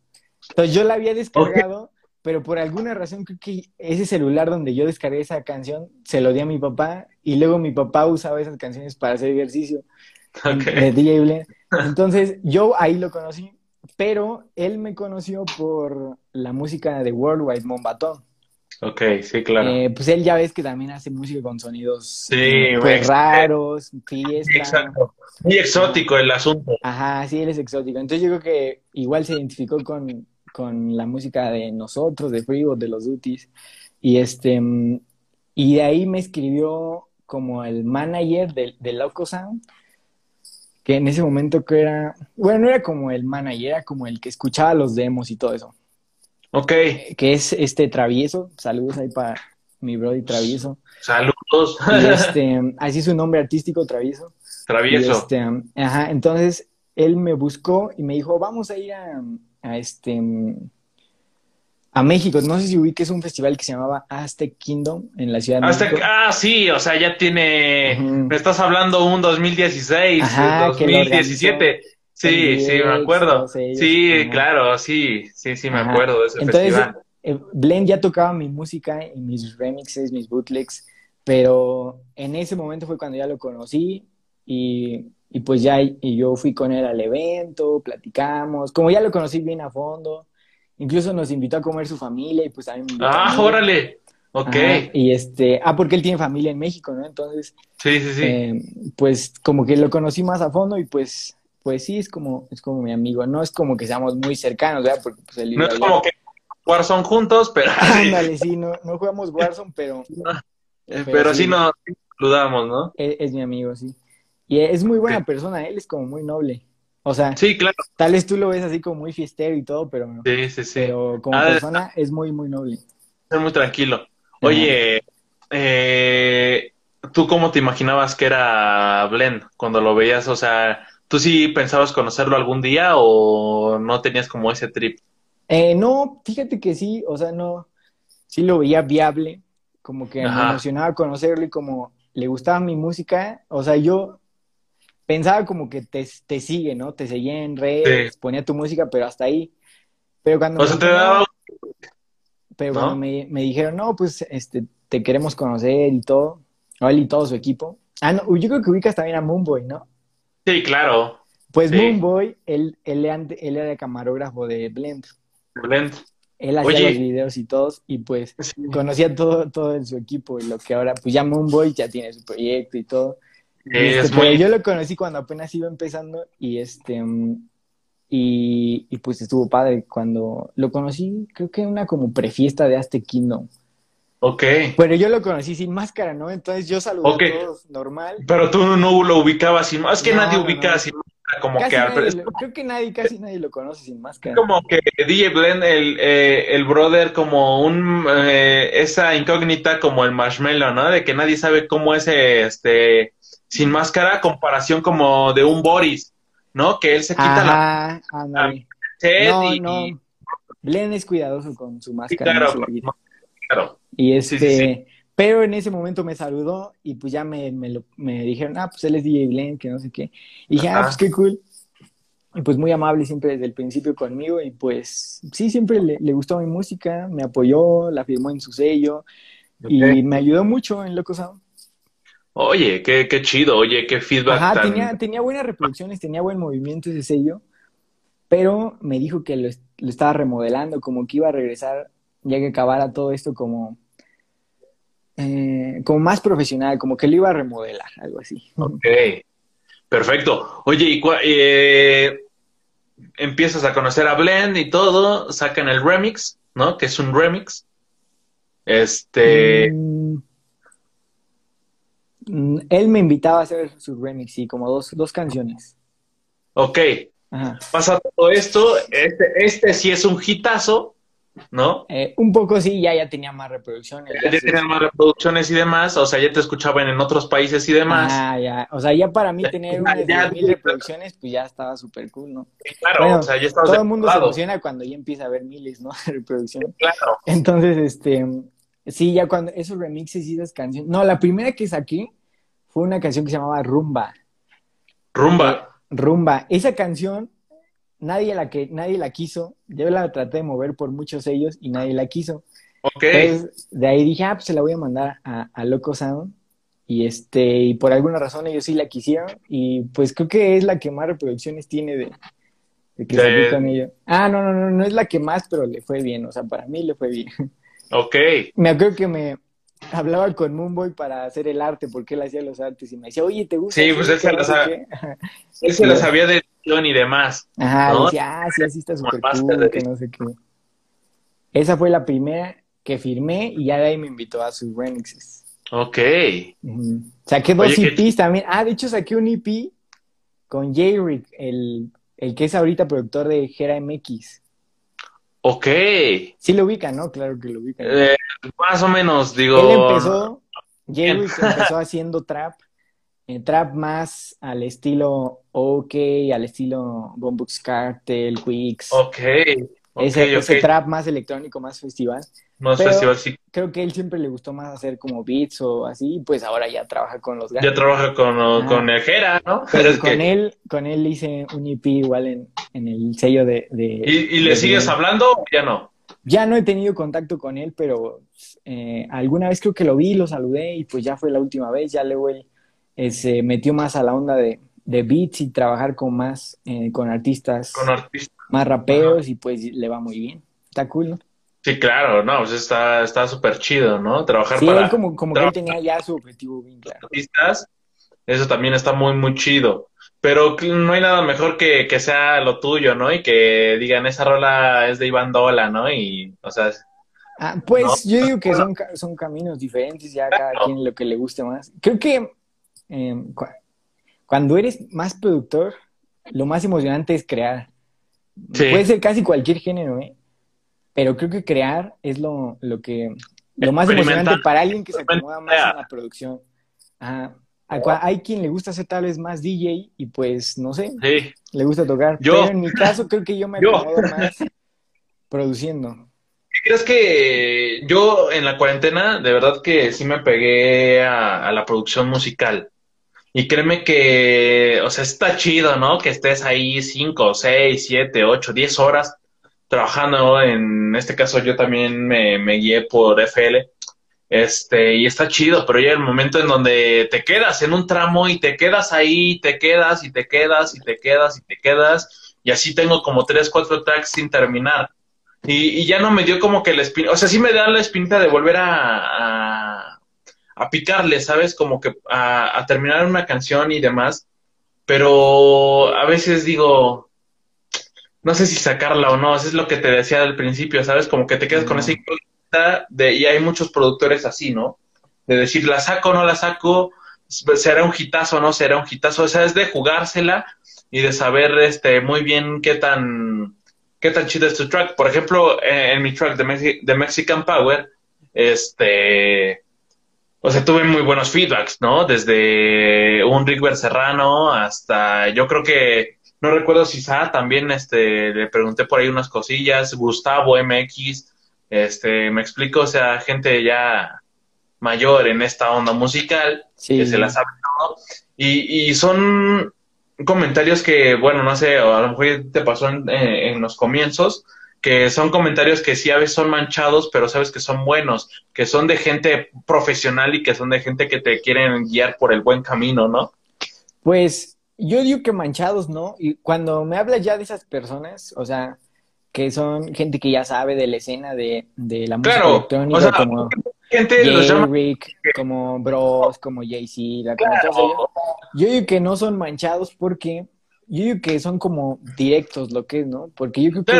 Entonces yo la había descargado pero por alguna razón creo que ese celular donde yo descargué esa canción se lo di a mi papá y luego mi papá usaba esas canciones para hacer ejercicio de DJ Entonces yo ahí lo conocí, pero él me conoció por la música de Worldwide Mombatón. Ok, sí, claro. Eh, pues él ya ves que también hace música con sonidos pues, raros, fiesta. Exacto. Muy exótico el asunto. Ajá, sí, él es exótico. Entonces yo creo que igual se identificó con, con la música de nosotros, de Freebot, de los Duties. Y este y de ahí me escribió como el manager de, de Loco Sound, que en ese momento que era, bueno, no era como el manager, era como el que escuchaba los demos y todo eso. Ok. Que es este Travieso, saludos ahí para mi brody Travieso. Saludos. Y este, así su nombre artístico, Travieso. Travieso. este, ajá, entonces él me buscó y me dijo, vamos a ir a, este a México. No sé si ubiques un festival que se llamaba Aztec Kingdom en la ciudad de México. Ah, sí, o sea, ya tiene, me estás hablando un 2016, Ajá, 2017. Sí, sí, me acuerdo. sí, claro, sí, sí, sí, me acuerdo de ese Entonces, festival. Eh, Blend ya tocaba mi música y mis remixes, mis bootlegs, pero en ese momento fue cuando ya lo conocí y, y pues ya y yo fui con él al evento, platicamos, como ya lo conocí bien a fondo, incluso nos invitó a comer su familia y pues también Ah, órale. Ok. y este, ah, porque él tiene familia en México, ¿no? Entonces, sí, sí, sí. Eh, pues como que lo conocí más a fondo y pues pues sí, es como, es como mi amigo. No es como que seamos muy cercanos, ¿verdad? Porque pues, no es como que Warzone juntos, pero... Ándale, sí, no, no jugamos Warzone, pero... pero, sí, nos saludamos, ¿no? Es, mi amigo, sí. Y es muy buena persona, él es como muy noble. O sea, sí, claro. tal vez tú lo ves así como muy fiestero y todo, pero... Sí, sí, sí. Pero como ah, persona es muy, muy noble. Es muy tranquilo. Oye, eh, ¿tú cómo te imaginabas que era Blend cuando lo veías? O sea, ¿Tú sí pensabas conocerlo algún día o no tenías como ese trip? Eh, no, fíjate que sí, o sea, no, sí lo veía viable, como que me emocionaba conocerlo y como le gustaba mi música, o sea, yo pensaba como que te, te sigue, ¿no? Te seguía en redes, ponía tu música, pero hasta ahí. Pero cuando... me te daba... Pero cuando me, me, dijeron, no, pues, este, te queremos conocer y todo, él y todo su equipo. Ah, no, yo creo que ubicas también a Moonboy, ¿no? Sí, claro. Pues Moonboy, él, él, él, era camarógrafo de Blend. Blend. Él hacía los videos y todos, y pues conocía todo, todo en su equipo, y lo que ahora, pues ya Moonboy ya tiene su proyecto y todo. Este, yo lo conocí cuando apenas iba empezando, y este, y, y pues estuvo padre. Cuando lo conocí, creo que una como prefiesta de Aztec Kingdom. Ok. Pero yo lo conocí sin máscara, ¿no? Entonces yo saludé a todos normal. Pero tú no lo ubicabas sin máscara. Es que nadie ubica sin máscara. Como que creo que nadie, casi nadie lo conoce sin máscara. Como que DJ Blend, el, eh, el brother, como un. Eh, esa incógnita como el marshmallow, ¿no? De que nadie sabe cómo es este. Sin máscara, comparación como de un Boris, ¿no? Que él se quita la. la no, no. Blend es cuidadoso con su máscara. claro, claro. Y este, pero en ese momento me saludó y pues ya me, me, lo, me dijeron, ah, pues él es DJ Blend, que no sé qué. Y dije, ah, pues qué cool. Y pues muy amable siempre desde el principio conmigo y pues sí, siempre le, le gustó mi música, me apoyó, la firmó en su sello y me ayudó mucho en Loco Sound. Oye, qué, qué chido, oye, qué feedback. Ajá, tenía, tenía buenas reproducciones, tenía buen movimiento ese sello, pero me dijo que lo, lo estaba remodelando, como que iba a regresar ya que acabara todo esto como eh, como más profesional, como que lo iba a remodelar, algo así. Ok, perfecto. Oye, y eh, empiezas a conocer a Blend y todo, sacan el remix, ¿no? Que es un remix. Este... Mm, él me invitaba a hacer su remix, sí, como dos, dos canciones. Ok. Pasa todo esto, este, este sí es un hitazo, ¿no? Eh, un poco sí, ya, ya tenía más reproducciones. Ya, tenía más reproducciones y demás, o sea, ya te escuchaban en otros países y demás. Ah, ya, o sea, ya para mí tener unas mil reproducciones, pues ya estaba súper cool, ¿no? Claro, o sea, ya Todo el mundo se emociona cuando ya empieza a ver miles, ¿no? De reproducciones. Claro. Entonces, este, sí, ya cuando esos remixes y esas canciones, no, la primera que saqué fue una canción que se llamaba Rumba. Rumba. Rumba. Esa canción nadie la que nadie la quiso. Yo la traté de mover por muchos ellos y nadie la quiso. Ok. Entonces, de ahí dije, ah, pues se la voy a mandar a, a Loco Sound. Y este, y por alguna razón ellos sí la quisieron. Y pues creo que es la que más reproducciones tiene de, de que salí con ellos. Ah, no, no, no, no es la que más, pero le fue bien. O sea, para mí le fue bien. Ok. Me acuerdo que me hablaba con Moonboy para hacer el arte, porque él hacía los artes. Y me decía, oye, ¿te gusta? Sí, pues él se, la sabía, él se la sabía de y demás. Ajá, decía, ah, sí, así está súper cool, que no sé qué. Esa fue la primera que firmé y ya de ahí me invitó a sus remixes. Ok. Saqué dos EPs también. Ah, de hecho saqué un EP con J-Rick, el, el que es ahorita productor de Gera MX. Ok. Sí lo ubican, ¿no? Claro que lo ubican. Eh, más o menos, digo. Él empezó, J-Rick empezó haciendo trap eh, trap más al estilo OK, al estilo Bombux Cartel, Quicks. Ok. ese, trap más electrónico, más festival. Más festival, sí. Creo que él siempre le gustó más hacer como beats o así, pues ahora ya trabaja con los Ya trabaja con, con el Jera, ¿no? Pero con él, con él hice un EP igual en, en el sello de. ¿Y, le sigues hablando o ya no? Ya no he tenido contacto con él, pero eh, alguna vez creo que lo vi, lo saludé y pues ya fue la última vez. Ya luego él eh, se metió más a la onda de, de beats y trabajar con más, eh, con artistas, más rapeos y pues le va muy bien. Está cool, ¿no? Sí, claro, no, pues está súper chido, ¿no? Trabajar sí, para... como, como que él tenía ya su objetivo bien claro. Artistas, eso también está muy, muy chido. Pero no hay nada mejor que, que sea lo tuyo, ¿no? Y que digan, esa rola es de Iván Dola, ¿no? Y, o sea... Ah, pues yo digo que son, son caminos diferentes, ya cada quien lo que le guste más. Creo que Em, cuando eres más productor, lo más emocionante es crear. Puede ser casi cualquier género, ¿eh? Pero creo que crear es lo, lo que lo más emocionante para alguien que se acomoda más en la producción. hay quien le gusta hacer tal vez más DJ y pues no sé, le gusta tocar. Pero en mi caso creo que yo me acomodo más produciendo. ¿Crees que yo en la cuarentena de verdad que sí me pegué a la producción musical? Y créeme que, o sea, está chido, ¿no? Que estés ahí cinco, seis, siete, ocho, diez horas trabajando. En este caso yo también me, guié por FL. Este, y está chido, pero ya el momento en donde te quedas en un tramo y te quedas ahí, te quedas y te quedas y te quedas y te quedas. Y así tengo como tres, cuatro tracks sin terminar. Y, ya no me dio como que la espina, o sea, sí me da la espinita de volver a a picarle, ¿sabes? Como que a, terminar una canción y demás. Pero a veces digo, no sé si sacarla o no, eso es lo que te decía al principio, ¿sabes? Como que te quedas con esa incógnita de, y hay muchos productores así, ¿no? De decir, la saco o no la saco, será un hitazo o no será un hitazo, o sea, es de jugársela y de saber este muy bien qué tan qué tan chido es tu track. Por ejemplo, en, mi track de, de Mexican Power, este o sea, tuve muy buenos feedbacks, ¿no? Desde un Rick Serrano hasta, yo creo que, no recuerdo si Sa también, este, le pregunté por ahí unas cosillas, Gustavo MX, este, me explico, o sea, gente ya mayor en esta onda musical, que se la sabe todo, y, y son comentarios que, bueno, no sé, a lo mejor te pasó en, en los comienzos, que son comentarios que sí a veces son manchados, pero sabes que son buenos, que son de gente profesional y que son de gente que te quieren guiar por el buen camino, ¿no? Pues yo digo que manchados, ¿no? Y cuando me hablas ya de esas personas, o sea, que son gente que ya sabe de la escena de, de la música electrónica, como gente Rick, como Bros, como Jay-Z, yo digo que no son manchados porque yo digo que son como directos lo que es, ¿no? Porque yo creo que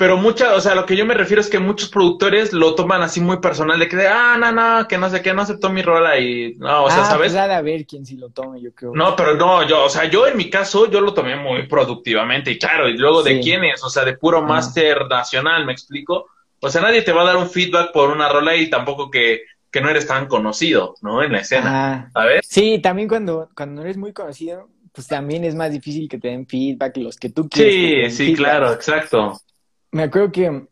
pero mucha, o sea, lo que yo me refiero es que muchos productores lo toman así muy personal, de que, de, ah, no, no, que no sé qué, no aceptó mi rola y, no, o sea, ah, ¿sabes? Pues a ver quién sí lo tome, yo creo. No, pero no, yo, o sea, yo en mi caso, yo lo tomé muy productivamente y claro, y luego de quién es, o sea, de puro máster nacional, ¿me explico? O sea, nadie te va a dar un feedback por una rola y tampoco que, que no eres tan conocido, ¿no? En la escena, ¿sabes? Sí, también cuando, cuando no eres muy conocido, pues también es más difícil que te den feedback los que tú quieres. Sí, sí, claro, exacto me acuerdo que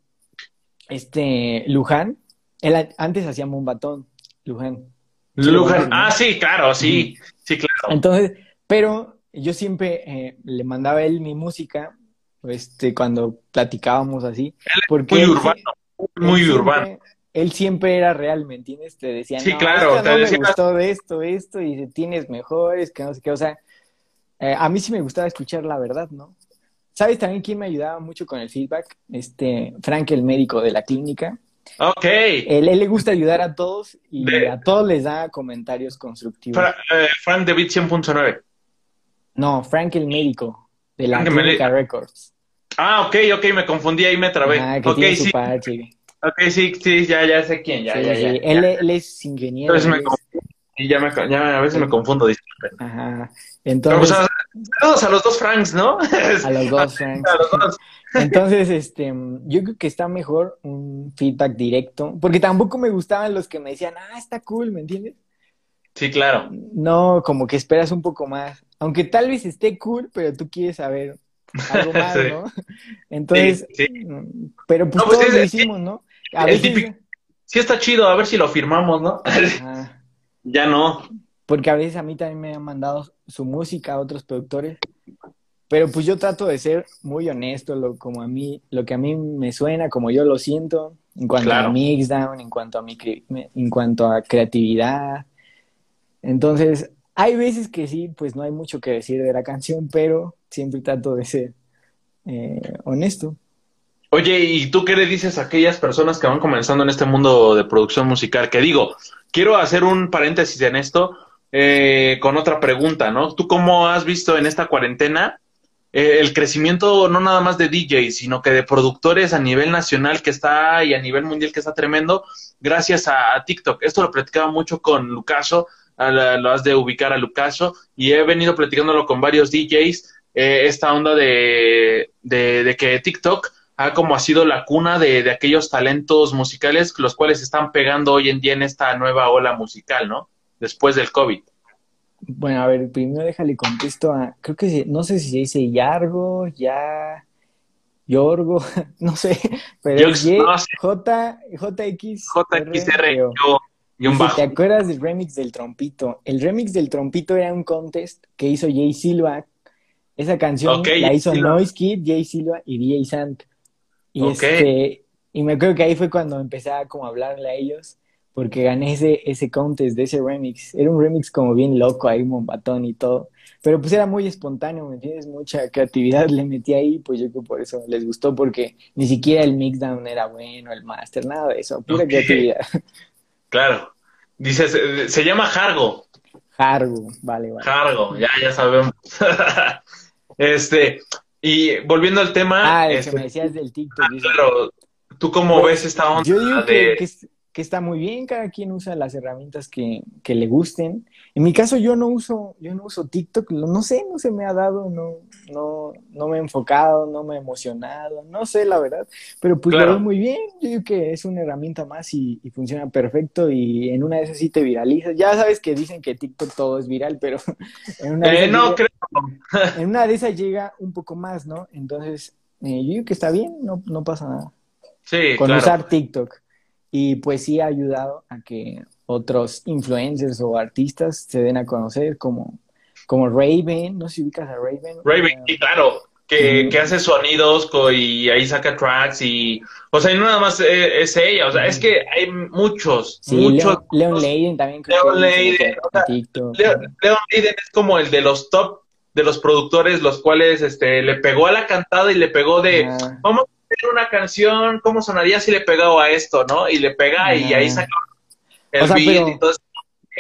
este Luján, él antes hacía Mombatón, Luján. Luján, ah, sí, claro, sí, sí, claro. Entonces, pero yo siempre eh, le mandaba a él mi música, este, cuando platicábamos así. Porque muy urbano, muy urbano. él siempre era real, ¿me entiendes? Te decía, sí, claro, te no me gustó de esto, esto, y tienes mejores, que no sé qué, o sea, eh, a mí sí me gustaba escuchar la verdad, ¿no? ¿Sabes también quién me ayudaba mucho con el feedback? Este, Frank, el médico de la clínica. Ok. Él, él le gusta ayudar a todos y a todos les da comentarios constructivos. Eh, Frank de Bit 100.9. No, Frank el médico de la Clínica Records. Ah, ok, ok, me confundí ahí, me trabé. Ah, que tiene sí. Ok, sí, sí, ya, ya sé quién, ya, ya, ya, Él, él, es ingeniero. Y ya, me, ya a veces me confundo, disculpen. Ajá. Entonces. saludos a los dos Franks, ¿no? A los dos Franks. a los dos. Entonces, este, yo creo que está mejor un feedback directo, porque tampoco me gustaban los que me decían, ah, está cool, ¿me entiendes? Sí, claro. No, como que esperas un poco más. Aunque tal vez esté cool, pero tú quieres saber algo más, ¿no? Entonces, mm, pero pues, pues todos lo hicimos, ¿no? A veces... Sí está chido, a ver si lo firmamos, ¿no? ya no. Porque a veces a mí también me han mandado su música a otros productores. Pero pues yo trato de ser muy honesto, lo, como a mí, lo que a mí me suena, como yo lo siento, en cuanto a mixdown, en cuanto a mi, en cuanto a creatividad, entonces, hay veces que sí, pues no hay mucho que decir de la canción, pero siempre trato de ser eh, honesto. Oye, ¿y tú qué le dices a aquellas personas que van comenzando en este mundo de producción musical? Que digo, quiero hacer un paréntesis en esto eh, con otra pregunta, ¿no? ¿Tú cómo has visto en esta cuarentena eh, el crecimiento no nada más de DJs, sino que de productores a nivel nacional que está y a nivel mundial que está tremendo gracias a, TikTok? Esto lo platicaba mucho con Lucaso lo has de ubicar a Lucaso, y he venido platicándolo con varios DJs, eh, esta onda de, que TikTok ha como ha sido la cuna de, aquellos talentos musicales los cuales están pegando hoy en día en esta nueva ola musical, ¿no? Después del COVID. Bueno, a ver, primero déjale contesto a, creo que no sé si se dice Yargo, ya, Yorgo, no sé, pero es J, JX. JXR, yo, si te acuerdas del remix del trompito, el remix del trompito era un contest que hizo Jay Silva. Esa canción la hizo Noise Kid, Jay Silva y DJ Sant. Y este, y me acuerdo que ahí fue cuando empecé a como hablarle a ellos, porque gané ese, ese contest de ese remix. Era un remix como bien loco ahí, monbatón y todo. Pero pues era muy espontáneo, ¿me entiendes? Mucha creatividad le metí ahí, pues yo creo por eso les gustó, porque ni siquiera el mixdown era bueno, el master, nada de eso, pura creatividad. Claro. Dice, se, llama Jargo. Jargo, vale, vale. Jargo, ya, ya sabemos. este, y volviendo al tema. Ah, el que este, me decías del TikTok. Ah, claro, ¿tú cómo ves esta onda? Yo digo que, que está muy bien, cada quien usa las herramientas que, que, le gusten. En mi caso yo no uso, yo no uso TikTok, no sé, no se me ha dado, no, no, no me he enfocado, no me he emocionado, no sé la verdad, pero pues lo veo muy bien, yo digo que es una herramienta más y, funciona perfecto y en una de esas sí te viralizas. Ya sabes que dicen que TikTok todo es viral, pero en una de eh, no, creo. en una de esas llega un poco más, ¿no? Entonces, eh, yo digo que está bien, no, no pasa nada. Sí, con usar TikTok. Y pues sí ha ayudado a que otros influencers o artistas se den a conocer como, como Raven, no sé si ubicas a Raven. Raven, sí, claro, que, que, hace sonidos y ahí saca tracks y, o sea, y no nada más es, ella, o sea, es que hay muchos, muchos. Leon, Leiden también. Leon Leiden, Leon, Leiden es como el de los top de los productores, los cuales este, le pegó a la cantada y le pegó de, vamos una canción, ¿cómo sonaría si le pegaba a esto, no? Y le pega y ahí saca el beat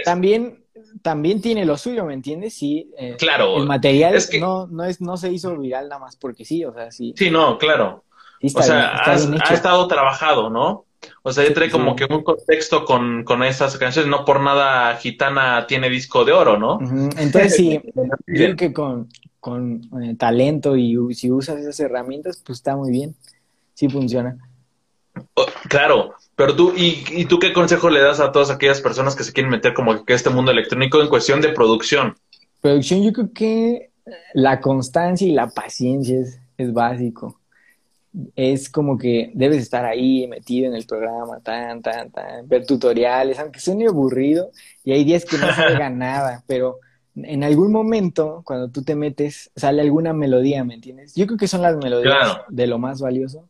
También, también tiene lo suyo, ¿me entiendes? Sí. Eh, claro. El material no, no, es, no se hizo viral nada más porque sí, o sea, sí. Sí, no, claro. o sea, ha estado trabajado, ¿no? O sea, ya trae como que un contexto con, con esas canciones, no por nada Gitana tiene disco de oro, ¿no? Entonces sí, creo que con, con eh, talento y si usas esas herramientas, pues está muy bien sí funciona. Oh, claro, pero tú, ¿y, tú qué consejo le das a todas aquellas personas que se quieren meter como que este mundo electrónico en cuestión de producción? Producción, yo creo que la constancia y la paciencia es, básico. Es como que debes estar ahí metido en el programa, tan, tan, tan, ver tutoriales, aunque suene aburrido, y hay días que no salga nada, pero en algún momento, cuando tú te metes, sale alguna melodía, ¿me entiendes? Yo creo que son las melodías de lo más valioso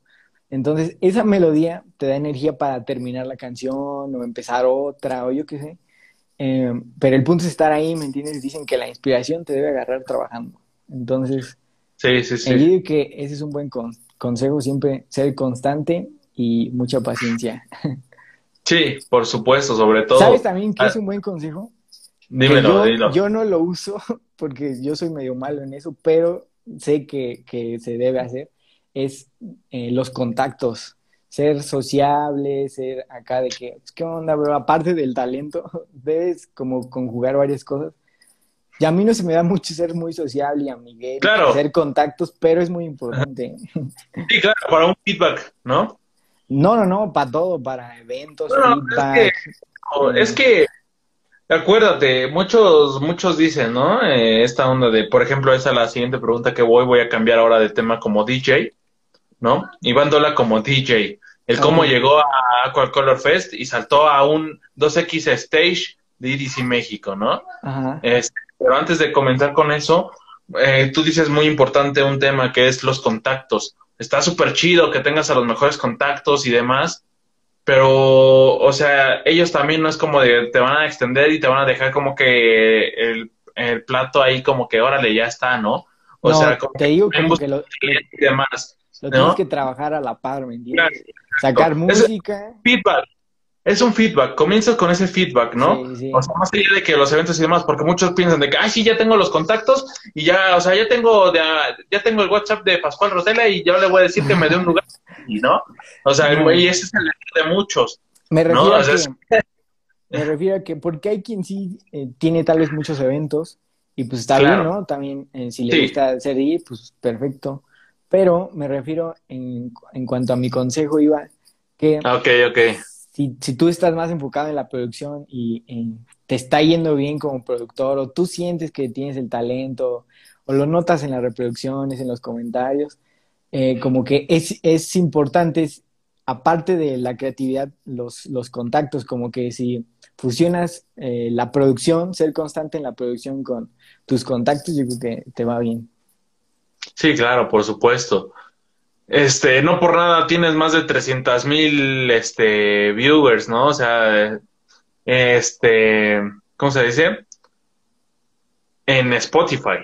entonces, esa melodía te da energía para terminar la canción o empezar otra o yo qué sé. Eh, pero el punto es estar ahí, ¿me entiendes? Dicen que la inspiración te debe agarrar trabajando. Entonces, sí, sí, sí. digo que ese es un buen consejo, siempre ser constante y mucha paciencia. Sí, por supuesto, sobre todo. ¿Sabes también qué es ah. un buen consejo? Dímelo, yo, Yo no lo uso porque yo soy medio malo en eso, pero sé que, que se debe hacer es eh, los contactos, ser sociable, ser acá de que, ¿qué onda, bro? Aparte del talento, debes como conjugar varias cosas. Y a mí no se me da mucho ser muy sociable y amiguero, claro. hacer contactos, pero es muy importante. Sí, claro, para un feedback, ¿no? No, no, no, para todo, para eventos, feedback. Es que, es que acuérdate, muchos, muchos dicen, ¿no? Eh, esta onda de, por ejemplo, esa es la siguiente pregunta que voy, voy a cambiar ahora de tema como DJ, ¿no? Iván Dola como DJ. El cómo llegó a Aqua Color Fest y saltó a un 2X Stage de EDC México, ¿no? Ajá. Este, pero antes de comenzar con eso, eh, tú dices muy importante un tema que es los contactos. Está súper chido que tengas a los mejores contactos y demás, pero, o sea, ellos también no es como de te van a extender y te van a dejar como que el, plato ahí como que órale, ya está, ¿no? O sea, como te digo como que lo, y demás. Lo tienes que trabajar a la par, ¿me entiendes? Sacar música. feedback. Es un feedback. Comienzas con ese feedback, ¿no? O sea, más allá de que los eventos y demás, porque muchos piensan de que, ay, sí, ya tengo los contactos y ya, o sea, ya tengo, de, ya tengo el WhatsApp de Pascual Rotela y yo le voy a decir que me dé un lugar. Y no. O sea, y ese es el de muchos. Me refiero, a que, me refiero a que, porque hay quien sí eh, tiene tal vez muchos eventos y pues está bien, ¿no? También, eh, si le gusta hacer pues perfecto. Pero me refiero en, en cuanto a mi consejo, Iván, que. Si, si tú estás más enfocado en la producción y te está yendo bien como productor, o tú sientes que tienes el talento, o lo notas en las reproducciones, en los comentarios, eh, como que es, es importante, aparte de la creatividad, los, los contactos, como que si fusionas eh, la producción, ser constante en la producción con tus contactos, yo creo que te va bien. Sí, claro, por supuesto. Este, no por nada tienes más de 300 mil este, viewers, ¿no? O sea, este, ¿cómo se dice? En Spotify,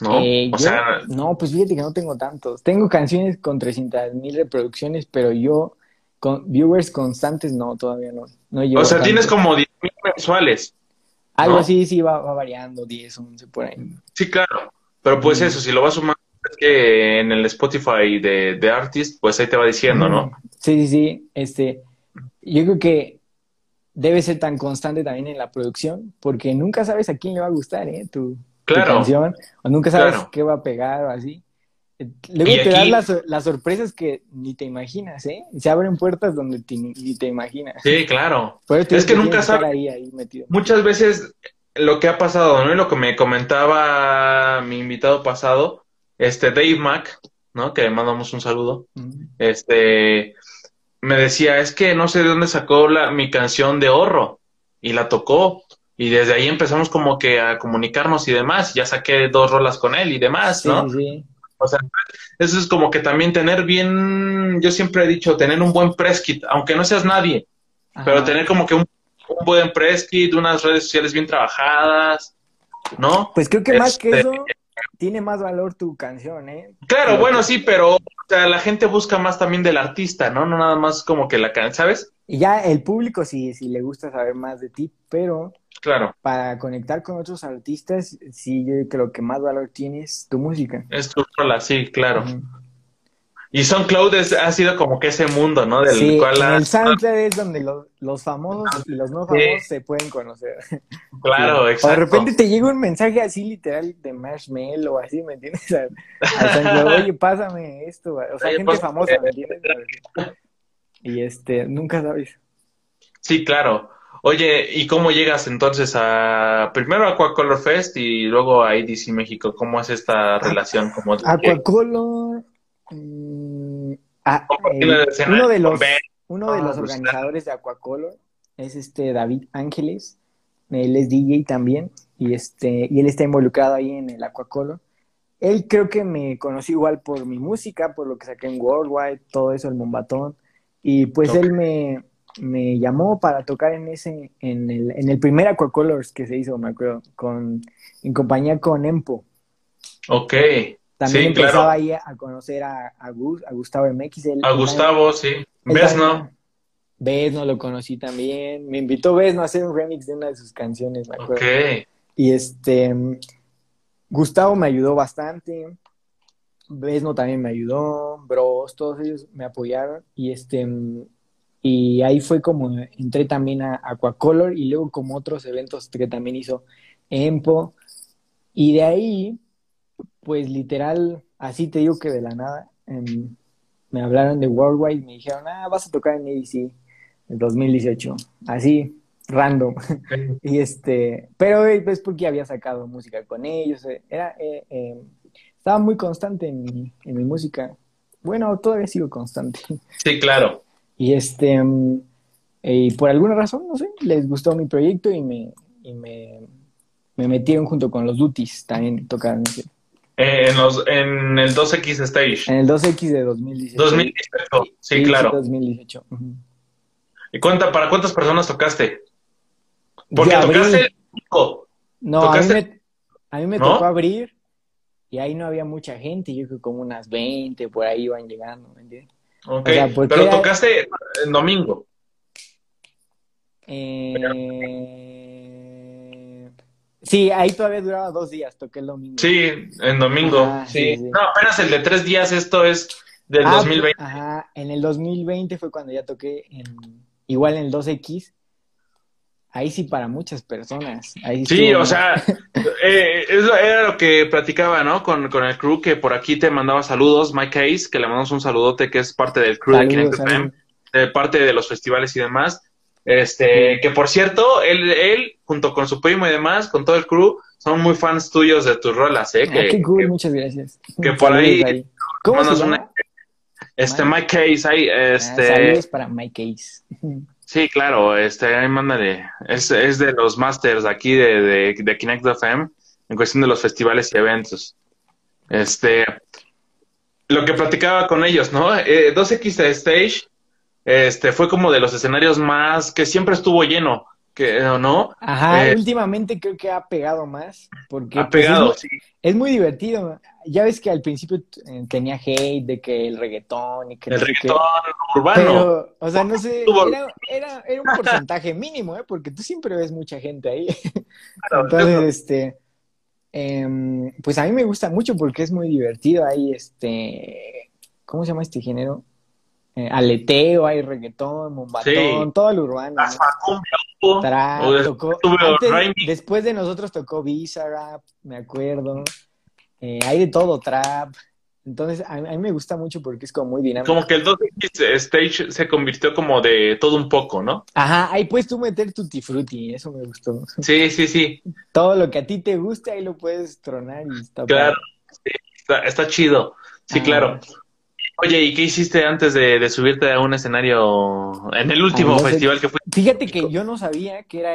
¿no? Eh, o sea, no, pues fíjate que no tengo tantos. Tengo canciones con 300 mil reproducciones, pero yo con viewers constantes no, todavía no. no o sea, tienes como 10 mil mensuales. Algo así, sí, va, variando, 10, 11 por ahí. Sí, claro. Pero pues eso, si lo vas sumando es que en el Spotify de, de Artist, pues ahí te va diciendo, ¿no? Sí, sí, sí. Este, yo creo que debe ser tan constante también en la producción, porque nunca sabes a quién le va a gustar, ¿eh? Tu, canción, o nunca sabes qué va a pegar o así. Luego te dan las, las, sorpresas que ni te imaginas, ¿eh? Se abren puertas donde ni te imaginas. Sí, claro. Es que nunca sabes. Muchas veces lo que ha pasado, ¿no? Y lo que me comentaba mi invitado pasado, este Dave Mack, ¿no? Que le mandamos un saludo. Este me decía, es que no sé de dónde sacó la, mi canción de Horro y la tocó. Y desde ahí empezamos como que a comunicarnos y demás. Ya saqué dos rolas con él y demás, ¿no? Sí, O sea, eso es como que también tener bien, yo siempre he dicho, tener un buen press kit, aunque no seas nadie, pero tener como que un, buen press kit, unas redes sociales bien trabajadas, ¿no? Pues creo que más que este, eso, tiene más valor tu canción, ¿eh? Claro, bueno, sí, pero o sea, la gente busca más también del artista, ¿no? No nada más como que la canción, ¿sabes? Y ya el público sí, sí le gusta saber más de ti, pero claro. para conectar con otros artistas, sí, yo creo que lo que más valor tiene es tu música. Es tu rola, sí, claro. Y SoundCloud ha sido como que ese mundo, ¿no? Del sí, cual en el SoundCloud es donde los, famosos y los no famosos se pueden conocer. Claro, exacto. O de repente te llega un mensaje así literal de Marshmallow o así, ¿me entiendes? A, Oye, pásame esto. O sea, gente famosa, ¿me entiendes? Y este, nunca sabes. Sí, claro. Oye, ¿y cómo llegas entonces a primero a Aquacolor Fest y luego a EDC México? ¿Cómo es esta relación? como Aquacolor Mm, ah, uno de los, uno de los organizadores de Aquacolor es este David Ángeles. Él es DJ también y, este, y él está involucrado ahí en el Aquacolor. Él creo que me conoció igual por mi música, por lo que saqué en Worldwide, todo eso, el Mombatón. Y pues él me, me llamó para tocar en ese, en el, en el primer Aquacolors que se hizo, me acuerdo, con, en compañía con Empo. Ok. También empezaba ahí a conocer a, a, Gustavo MX. a Gustavo, sí. Besno. Besno lo conocí también. Me invitó Besno a hacer un remix de una de sus canciones, me acuerdo. Y este. Gustavo me ayudó bastante. Besno también me ayudó. Bros, todos ellos me apoyaron. Y este. Y ahí fue como entré también a Aquacolor y luego como otros eventos que también hizo Empo. Y de ahí pues literal, así te digo que de la nada, me hablaron de Worldwide y me dijeron, ah, vas a tocar en ADC en 2018. Así, random. y este, pero es pues, porque había sacado música con ellos. Eh, era, eh, eh, estaba muy constante en mi, en mi música. Bueno, todavía sigo constante. Sí, claro. Y este, mm, y por alguna razón, no sé, les gustó mi proyecto y me, y me, me metieron junto con los Duties, también tocaron. En, los, en el 2X Stage. En el 2X de 2018. 2018, sí, claro. 2018. ¿Y cuánta, para cuántas personas tocaste? Porque tocaste No, a mí me, a mí me tocó abrir y ahí no había mucha gente, yo creo que como unas 20 por ahí iban llegando, ¿me entiendes? Ok, pero tocaste en domingo. Eh... Sí, ahí todavía duraba dos días, toqué el domingo. Sí, en domingo, sí. No, apenas el de tres días, esto es del 2020. Ah, ajá, en el 2020 fue cuando ya toqué en, igual en el 2X ahí sí para muchas personas. sí, o sea, eh, era lo que platicaba, ¿no? Con, el crew que por aquí te mandaba saludos, Mike Case, que le mandamos un saludote, que es parte del crew de Kinect FM, de parte de los festivales y demás. Este, que por cierto, él, él, junto con su primo y demás, con todo el crew, son muy fans tuyos de tus rolas, ¿eh? Ah, qué cool, muchas gracias. Que por ahí, ¿Cómo se llama? este, Mike Case, ahí, ah, este... saludos para Mike Case. Sí, claro, este, ahí mándale. Es, es de los masters aquí de, de, de Kinect FM en cuestión de los festivales y eventos. Este, lo que platicaba con ellos, ¿no? Eh, 2X Stage, este, fue como de los escenarios más que siempre estuvo lleno que no. Ajá, eh, últimamente creo que ha pegado más. Porque ha pues, pegado, es, sí. Es muy divertido. Ya ves que al principio eh, tenía hate de que el reggaetón y que. El reggaetón urbano. Pero, o sea, no sé, era, era, un porcentaje mínimo, ¿eh? Porque tú siempre ves mucha gente ahí. Entonces, este. Em, pues a mí me gusta mucho porque es muy divertido ahí, este. ¿Cómo se llama este género? Eh, aleteo, hay reggaetón, mombatón, todo el urbano. después de nosotros tocó Visa Rap, me acuerdo. Eh, hay de todo, trap. Entonces, a, mí me gusta mucho porque es como muy dinámico. Como que el 2X Stage se convirtió como de todo un poco, ¿no? Ajá, ahí puedes tú meter tutti frutti, eso me gustó. Sí, sí, sí. Todo lo que a ti te guste, ahí lo puedes tronar y está Claro, está, chido. Sí, claro. Oye, ¿y qué hiciste antes de, subirte a un escenario en el último festival que fue? Fíjate que yo no sabía que era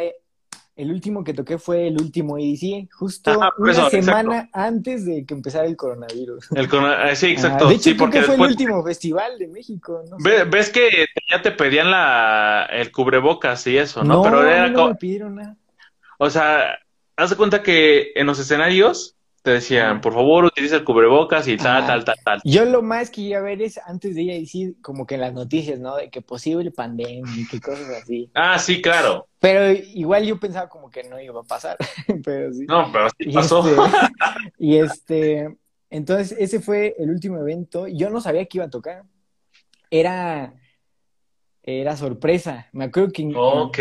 el último que toqué fue el último EDC, justo una semana antes de que empezara el coronavirus. El eh, sí, exacto. de hecho, sí, porque fue el último festival de México. ¿Ves que ya te pedían la, el cubrebocas y eso, no? no Pero era no me pidieron nada. O sea, haz de cuenta que en los escenarios te decían, por favor, utiliza el cubrebocas y tal, tal, tal, tal. Yo lo más que iba a ver es antes de ir a decir, como que en las noticias, ¿no? De que posible pandemia y que cosas así. Ah, sí, claro. Pero igual yo pensaba como que no iba a pasar, pero sí. No, pero sí pasó. Este, y este, entonces ese fue el último evento. Yo no sabía que iba a tocar. Era, era sorpresa. Me acuerdo que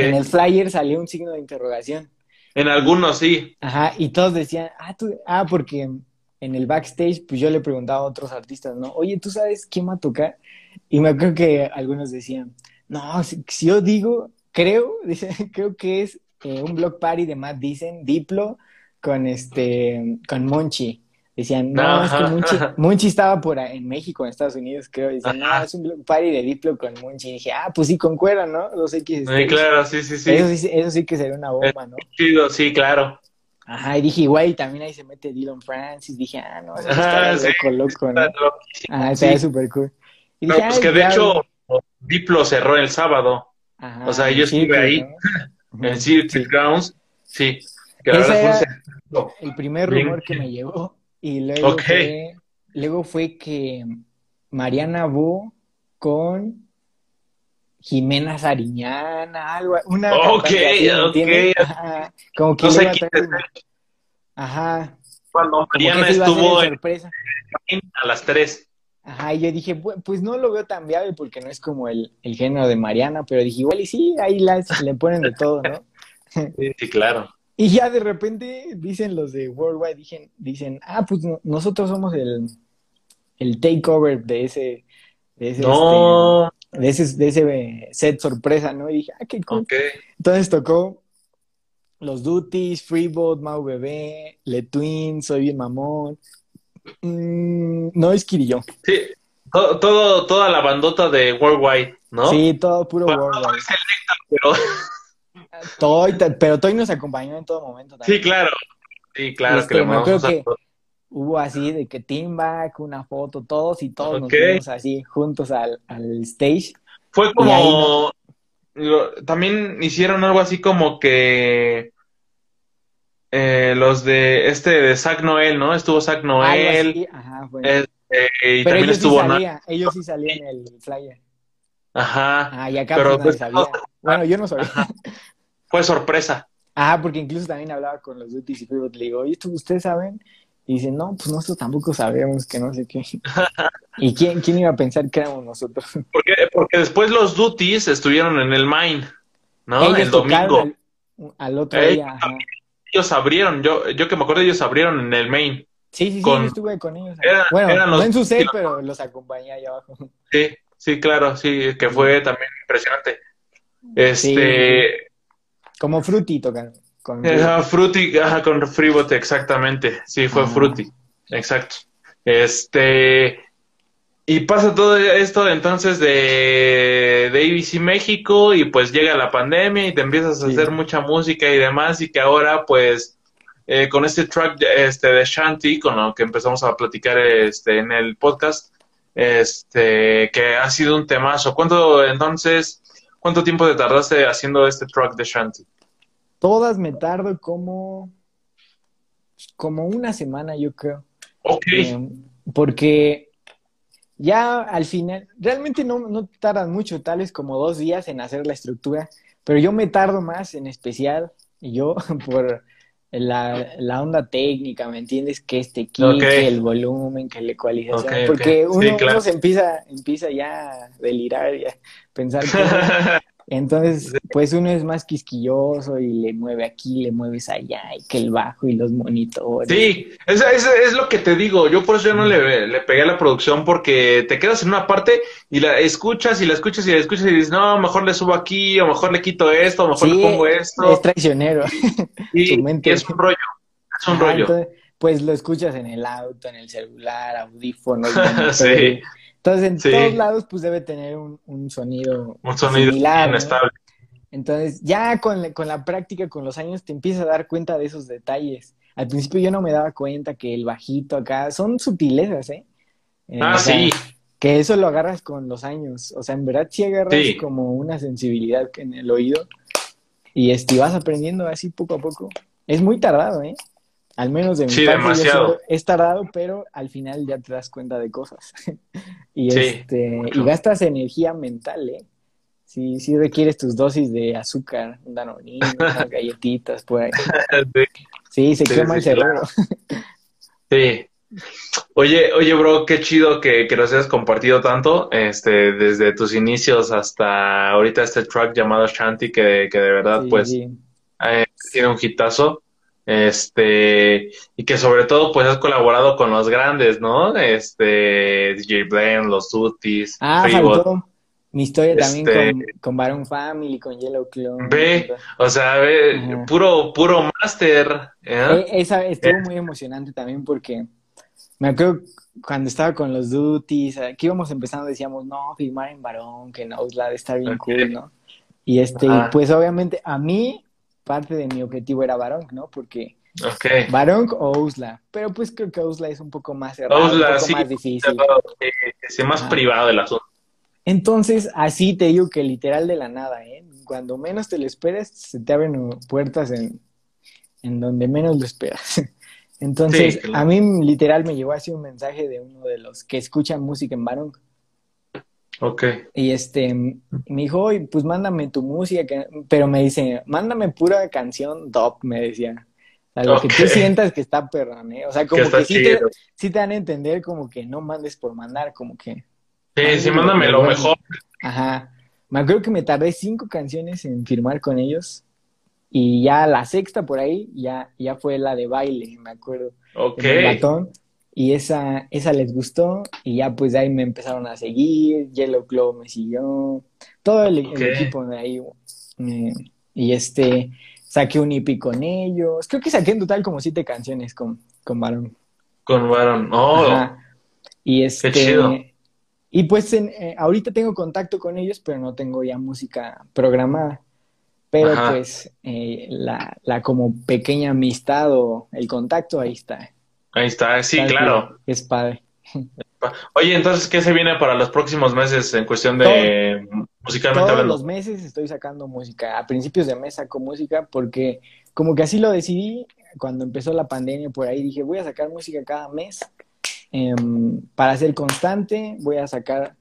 en el flyer salió un signo de interrogación. En algunos sí. Ajá, y todos decían, ah, tú, ah, porque en el backstage, pues yo le preguntaba a otros artistas, ¿no? Oye, ¿tú sabes quién va a tocar? Y me acuerdo que algunos decían, no, si, yo digo, creo, dice, creo que es eh, un block party de Matt Dicen, Diplo, con este, con Monchi. Decían, no, es que Munchi, estaba por en México, en Estados Unidos, creo. Decían, no, es un party de Diplo con Munchi. Y dije, ah, pues sí, concuerda, ¿no? Los X. Sí, claro, sí, sí, sí. Eso sí, eso sí que sería una bomba, ¿no? Sí, claro. Ajá, y dije, igual, y también ahí se mete Dylan Francis. Dije, ah, no, eso está loco, loco, ¿no? Ah, está súper cool. Y dije, pues que de hecho, Diplo cerró el sábado. Ajá, o sea, yo estuve ahí, en Circuit Grounds. Sí, que la fue el primer rumor que me llegó y luego, fue, luego fue que Mariana Bo con Jimena Sariñana, algo, una Ok, ok. como que no Ajá. Cuando Mariana estuvo en, a las tres. Ajá, y yo dije, pues no lo veo tan viable porque no es como el, el género de Mariana, pero dije, igual y sí, ahí las, le ponen de todo, ¿no? sí, claro. Y ya de repente dicen los de Worldwide, dicen, dicen ah, pues nosotros somos el, el takeover de ese, de ese no. de ese, de ese set sorpresa, ¿no? Y dije, ah, qué cool. Entonces tocó los Duties, Freeboat, Mau Bebé, Le Twin, Soy Bien Mamón. Mm, no es Kirillo. Sí, todo, toda la bandota de Worldwide, ¿no? Sí, todo puro Worldwide. pero... Toy, pero Toy nos acompañó en todo momento también. Sí, claro. Sí, claro que lo creo que hubo así de que Team Back, una foto, todos y todos nos fuimos así juntos al, al stage. Fue como también hicieron algo así como que eh, los de este de Zack Noel, ¿no? Estuvo Zack Noel. Ajá, este, y pero ellos sí ellos sí salían en el flyer. Ajá. Ah, y acá pero pues, sabía. Bueno, yo no sabía. Fue sorpresa. Ajá, porque incluso también hablaba con los Duties y. Le digo, ¿y ustedes saben? Y dicen, no, pues nosotros tampoco sabemos que no sé qué. ¿Y quién, quién iba a pensar que éramos nosotros? Porque, porque después los Duties estuvieron en el Mine, ¿no? el domingo. Al, otro día. Ellos abrieron, yo, yo que me acuerdo, ellos abrieron en el Main. Sí, sí, sí, yo estuve con ellos. bueno, no en su set, pero los acompañé allá abajo. Sí, sí, claro, sí, que fue también impresionante. Este, como Fruity tocan. Con Fruity, con Freebot, exactamente. Sí, fue Fruity. Exacto. Este. Y pasa todo esto entonces de, de ABC México y pues llega la pandemia y te empiezas a hacer mucha música y demás y que ahora pues eh, con este track este, de Shanti con lo que empezamos a platicar este, en el podcast, este, que ha sido un temazo. ¿Cuánto entonces ¿Cuánto tiempo te tardaste haciendo este track de Shanti? Todas me tardo como, como una semana, yo creo. Ok. Eh, porque ya al final, realmente no, no tardan mucho, tales como dos días en hacer la estructura, pero yo me tardo más en especial, yo por la, la onda técnica, ¿me entiendes? Que este kick, el volumen, que la ecualización, porque uno, se empieza, empieza ya a delirar, ya pensar que Entonces, pues uno es más quisquilloso y le mueve aquí, le mueves allá, y que el bajo y los monitores. Sí, es, es, lo que te digo. Yo por eso yo no le, le, pegué a la producción porque te quedas en una parte y la escuchas y la escuchas y la escuchas y dices, no, mejor le subo aquí, o mejor le quito esto, o mejor le pongo esto. Es traicionero. Y, es un rollo. Es un rollo. pues lo escuchas en el auto, en el celular, audífonos. sí. Entonces, en todos lados, pues debe tener un, sonido, un sonido similar, inestable. Entonces, ya con, la práctica, con los años, te empiezas a dar cuenta de esos detalles. Al principio yo no me daba cuenta que el bajito acá son sutilezas, ¿eh? eh ah, sí. Que eso lo agarras con los años. O sea, en verdad sí agarras como una sensibilidad en el oído. Y este, vas aprendiendo así poco a poco. Es muy tardado, ¿eh? Al menos de mi sí, demasiado. es tardado, pero al final ya te das cuenta de cosas. y, este, y gastas energía mental, ¿eh? Sí, sí requieres tus dosis de azúcar, un danonino, unas galletitas por ahí. Sí, se quema el cerebro. sí. Oye, oye, bro, qué chido que, que nos hayas compartido tanto, este, desde tus inicios hasta ahorita este track llamado Shanti, que, que de verdad, pues, eh, tiene un hitazo. Este, y que sobre todo, pues has colaborado con los grandes, ¿no? Este, DJ Blend, los Duties. Ah, faltó mi historia también este con, con Baron Family, con Yellow Clone. Ve, o sea, ve, puro, puro máster. ¿eh? E, esa estuvo eh. muy emocionante también porque me acuerdo cuando estaba con los Duties, aquí íbamos empezando, decíamos, no, filmar en Barón, que no, la de estar bien cool, ¿no? Y este, pues obviamente a mí parte de mi objetivo era Baronk, ¿no? Porque okay. Baronk o Usla, pero pues creo que Usla es un poco más cerrado, un poco sí, más difícil. Es más privado el asunto. Entonces, así te digo que literal de la nada, ¿eh? Cuando menos te lo esperes, se te abren puertas en, en donde menos lo esperas. Entonces, a mí literal me llegó así un mensaje de uno de los que escuchan música en Baronk. Ok. Y este, me dijo, pues mándame tu música, pero me dice, mándame pura canción top, me decía. O sea, lo que tú sientas que está perrón, ¿eh? O sea, como que, sí, te, sí, te, dan a entender como que no mandes por mandar, como que... Sí, sí, mándame lo mejor. Ajá. Me acuerdo que me tardé cinco canciones en firmar con ellos y ya la sexta por ahí ya, ya fue la de baile, me acuerdo. Ok. El y esa, esa les gustó y ya pues de ahí me empezaron a seguir, Yellow Claw me siguió, todo el, equipo de ahí. Eh, y este, saqué un EP con ellos, creo que saqué en total como siete canciones con, con Baron. Con Baron, oh. Y este, Y pues eh, ahorita tengo contacto con ellos, pero no tengo ya música programada. Pero pues eh, la, la como pequeña amistad o el contacto ahí está. Ahí está, sí, claro. Es padre. Oye, entonces, ¿qué se viene para los próximos meses en cuestión de musicalmente todos los meses estoy sacando música. A principios de mes saco música porque como que así lo decidí cuando empezó la pandemia por ahí. Dije, voy a sacar música cada mes em, para ser constante. Voy a sacar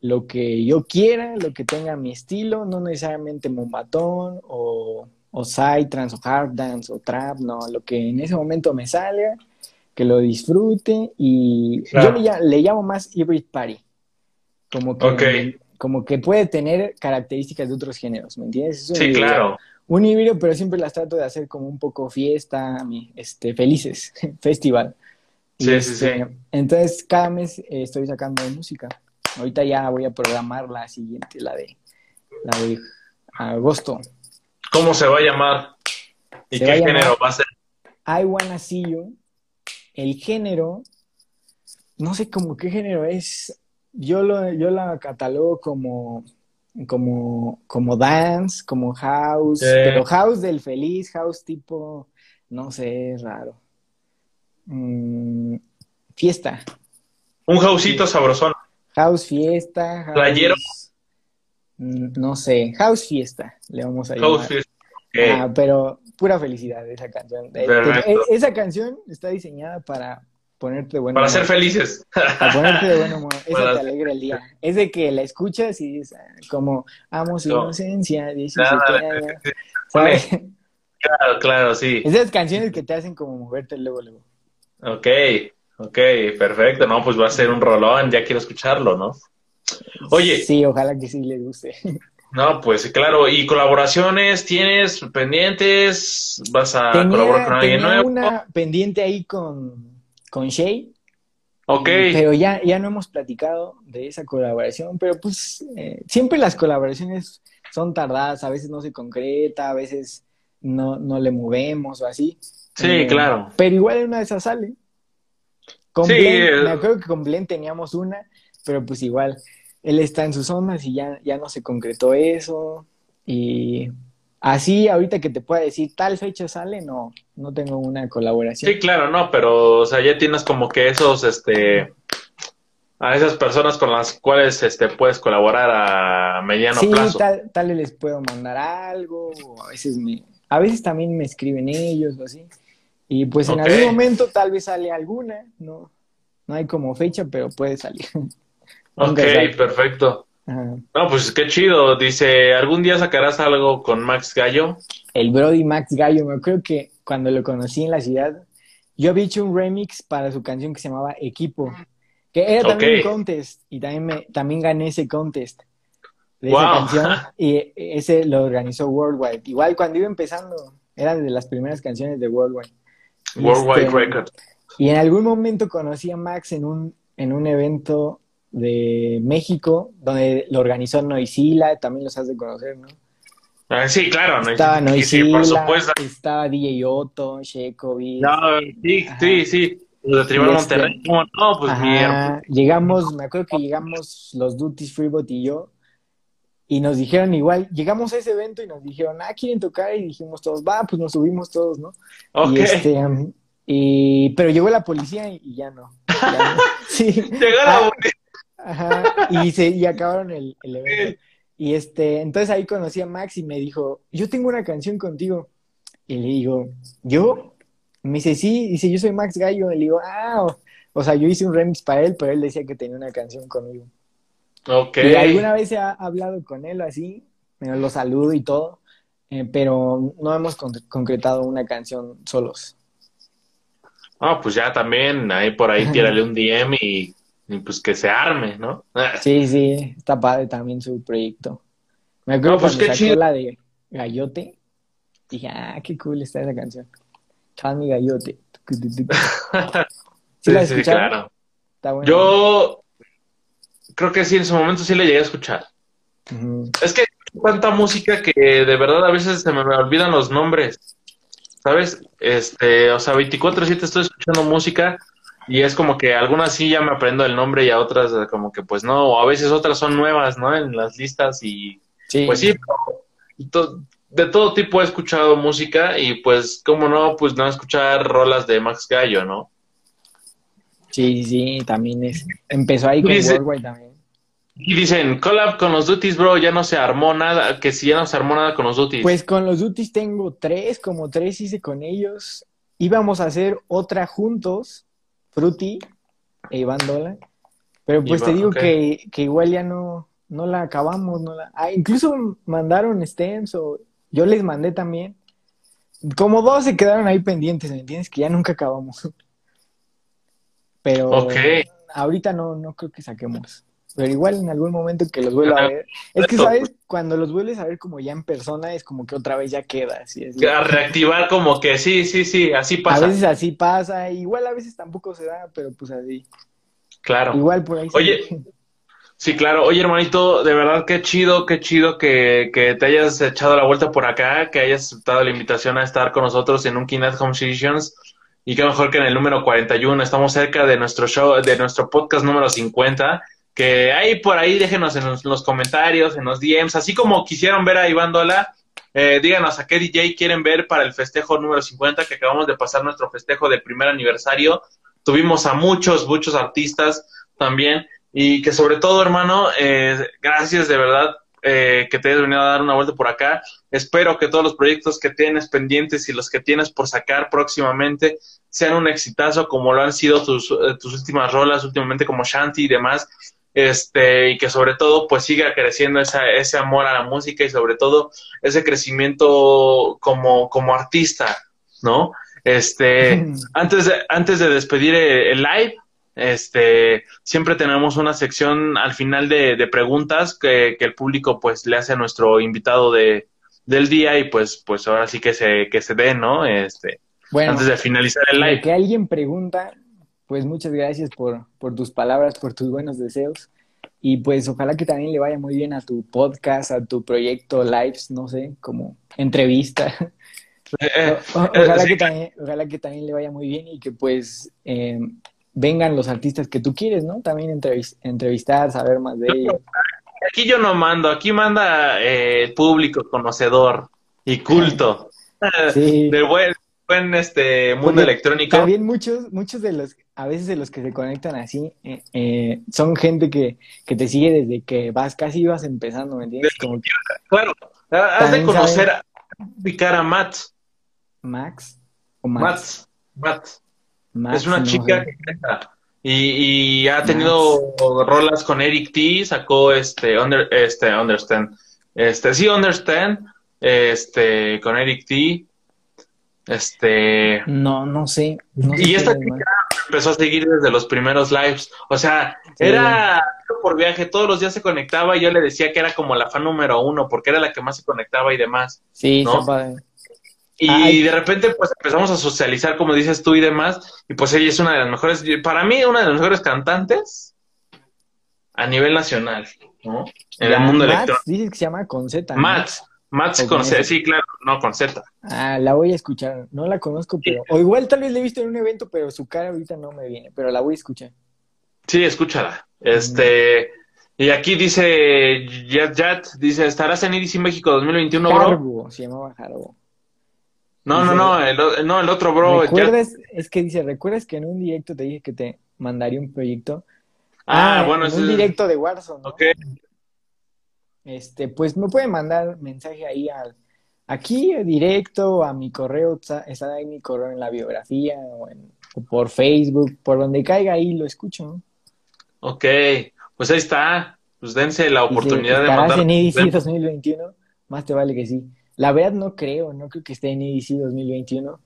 lo que yo quiera, lo que tenga mi estilo, no necesariamente mombatón o, o psytrance o hard dance o trap, no, lo que en ese momento me salga que lo disfrute y yo le, llamo más hybrid party. Como que, como que puede tener características de otros géneros, ¿me entiendes? sí, claro. Un híbrido, pero siempre las trato de hacer como un poco fiesta, este, felices, festival. Sí, sí, sí. Este, entonces, cada mes eh, estoy sacando música. Ahorita ya voy a programar la siguiente, la de, la de agosto. ¿Cómo se va a llamar? ¿Y qué género va a ser? I Wanna See You el género, no sé cómo qué género es, yo, lo, yo la catalogo como, como, como dance, como house, pero house del feliz, house tipo, no sé, raro. Mm, fiesta. Un houseito sabrosón. House fiesta. House, ¿Playero? Mm, no sé, house fiesta, le vamos a llamar. House fiesta. Ah, pero pura felicidad esa canción. Eh, eh, esa canción está diseñada para ponerte de buen Para ser felices. Para ponerte de buen humor. Esa te alegra el día. Es de que la escuchas y dices, ah, como, amo su inocencia, 17 años. Claro, claro, sí. Esas canciones que te hacen como moverte luego, luego. Ok, ok, perfecto. No, pues va a ser un rolón, ya quiero escucharlo, ¿no? Oye. Sí, ojalá que sí les guste. No, pues claro, ¿y colaboraciones tienes pendientes? ¿Vas a colaborar con alguien nuevo? una pendiente ahí con, con Shay. Ok. Pero ya, ya no hemos platicado de esa colaboración, pero pues eh, siempre las colaboraciones son tardadas, a veces no se concreta, a veces no, no le movemos o así. Sí, eh, claro. Pero igual en una de esas sale. Con sí, me acuerdo que con Blen teníamos una, pero pues igual él está en sus zonas y ya, ya no se concretó eso. Y así, ahorita que te pueda decir tal fecha sale, no, no tengo una colaboración. Sí, claro, no, pero, o sea, ya tienes como que esos, este, a esas personas con las cuales, este, puedes colaborar a mediano plazo. Sí, tal, tal les puedo mandar algo, a veces me, a veces también me escriben ellos o así. Y pues en algún momento tal vez sale alguna, no, no hay como fecha, pero puede salir. Ok, perfecto. No, pues qué chido. Dice, ¿algún día sacarás algo con Max Gallo? El Brody Max Gallo, me creo que cuando lo conocí en la ciudad, yo había hecho un remix para su canción que se llamaba Equipo, que era también un contest, y también, me, también gané ese contest de esa canción, y ese lo organizó Worldwide. Igual cuando iba empezando, era de las primeras canciones de Worldwide. Worldwide este, Record. Y en algún momento conocí a Max en un, en un evento de México, donde lo organizó Noisila, también los has de conocer, ¿no? Ah, sí, claro, estaba Noisila, estaba DJ Otto, Shekovic. No, sí, sí, sí, los de Tribal este, Monterrey. No, pues mierda. Llegamos, me acuerdo que llegamos los Duties Freebot y yo, y nos dijeron igual, llegamos a ese evento y nos dijeron, ah, quieren tocar, y dijimos todos, va, pues nos subimos todos, ¿no? Okay. Y este, y, pero llegó la policía y, ya no. Sí. Llegó la ah, policía. Ajá, y, se, y acabaron el, evento. Y este, entonces ahí conocí a Max y me dijo, yo tengo una canción contigo. Y le digo, ¿yo? Me dice, sí, dice, yo soy Max Gallo. Y le digo, ah, o, sea, yo hice un remix para él, pero él decía que tenía una canción conmigo. Ok. Y alguna vez he hablado con él así, lo saludo y todo, eh, pero no hemos concretado una canción solos. Ah, pues ya también, ahí por ahí tírale un DM y y pues que se arme, ¿no? Sí, sí, está padre también su proyecto. Me acuerdo pues cuando sacó la de Gallote, dije, ah, qué cool está esa canción. Me Gallote. Sí, sí, claro. Yo creo que sí, en su momento sí le llegué a escuchar. Es que tanta música que de verdad a veces se me olvidan los nombres. ¿Sabes? Este, o sea, 24-7 estoy escuchando música y es como que algunas sí ya me aprendo el nombre y a otras como que pues no, o a veces otras son nuevas, ¿no? En las listas y pues sí, de todo tipo he escuchado música y pues, ¿cómo no? Pues no escuchar rolas de Max Gallo, ¿no? Sí, sí, también es. Empezó ahí con Worldwide también. Y dicen, collab con los duties, bro, ya no se armó nada, que si ya no se armó nada con los duties. Pues con los duties tengo tres, como tres hice con ellos. Íbamos a hacer otra juntos, Fruity e Iván Dola. Pero pues te digo que, que, igual ya no, no la acabamos, no la... Ah, incluso mandaron stems o yo les mandé también. Como dos se quedaron ahí pendientes, ¿me entiendes? Que ya nunca acabamos. Pero ahorita no, no creo que saquemos. Pero igual en algún momento que los vuelva a ver. Es que, ¿sabes? Cuando los vuelves a ver como ya en persona, es como que otra vez ya queda. Así es. A reactivar como que sí, sí, sí, así pasa. A veces así pasa. Igual a veces tampoco se da, pero pues así. Claro. Igual por ahí. Oye, sí, claro. Oye, hermanito, de verdad qué chido, qué chido que, que te hayas echado la vuelta por acá, que hayas aceptado la invitación a estar con nosotros en un Kinet Home Sessions y qué mejor que en el número 41. Estamos cerca de nuestro show, de nuestro podcast número 50. Que ahí por ahí déjenos en los, comentarios, en los DMs, así como quisieron ver a Iván Dola, eh, díganos a qué DJ quieren ver para el festejo número 50, que acabamos de pasar nuestro festejo de primer aniversario. Tuvimos a muchos, muchos artistas también. Y que sobre todo, hermano, eh, gracias de verdad eh, que te hayas venido a dar una vuelta por acá. Espero que todos los proyectos que tienes pendientes y los que tienes por sacar próximamente sean un exitazo como lo han sido tus, eh, tus últimas rolas últimamente como Shanti y demás. Este, y que sobre todo pues siga creciendo esa, ese amor a la música y sobre todo ese crecimiento como, como artista, ¿no? Este, antes de, antes de despedir el live, este, siempre tenemos una sección al final de, de preguntas que, que, el público pues le hace a nuestro invitado de, del día y pues, pues ahora sí que se, que se dé, ¿no? Este, bueno, antes de finalizar el live. Que alguien pregunta, pues muchas gracias por, por tus palabras, por tus buenos deseos. Y pues ojalá que también le vaya muy bien a tu podcast, a tu proyecto Lives, no sé, como entrevista. Eh, ojalá, que también, ojalá que también le vaya muy bien y que pues eh, vengan los artistas que tú quieres, ¿no? También entrevistar, saber más de ellos. Aquí yo no mando, aquí manda eh, público conocedor y culto. Sí. De buen, buen este mundo electrónico. También muchos, muchos de los, a veces de los que se conectan así, eh, eh, son gente que, que te sigue desde que vas, casi ibas empezando, ¿me entiendes? Como Claro, has de conocer a ubicar a Max. ¿Max? ¿O Max? Max es una chica que canta. Y, ha tenido rolas con Eric T, sacó este, under, este, Understand. Este, sí, Understand, este, con Eric T. Este. No, no sé. y esta chica empezó a seguir desde los primeros lives. O sea, era por viaje, todos los días se conectaba y yo le decía que era como la fan número uno, porque era la que más se conectaba y demás. Sí, ¿no? Y de repente, pues empezamos a socializar, como dices tú y demás. Y pues ella es una de las mejores, para mí, una de las mejores cantantes a nivel nacional, ¿no? En el mundo electrónico. Dices que se llama con Z. Mats, Mats con Z, sí, claro, no con Z. Ah, la voy a escuchar. No la conozco, pero. O igual tal vez la he visto en un evento, pero su cara ahorita no me viene, pero la voy a escuchar. Sí, escúchala. Este. Y aquí dice Jet Jet, dice, ¿estarás en EDC México 2021, bro? se llamaba Harbo. No, no, no, el, no, el otro bro. ¿Recuerdas? Es que dice, ¿recuerdas que en un directo te dije que te mandaría un proyecto? Ah, ah bueno, es un directo de Warzone. ¿no? Ok. Este, pues me puede mandar mensaje ahí al, aquí directo a mi correo, está, ahí mi correo en la biografía o, en, por Facebook, por donde caiga ahí lo escucho. ¿no? Ok, pues ahí está, pues dense la oportunidad de mandar. en EDC 2021? Más te vale que sí. La verdad no creo, no creo que esté en EDC 2021.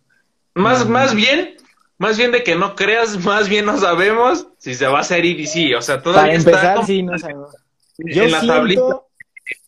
Más, más bien, más bien de que no creas, más bien no sabemos si se va a hacer EDC, o sea, todavía Para empezar, sí, no sabemos. Yo en la tablita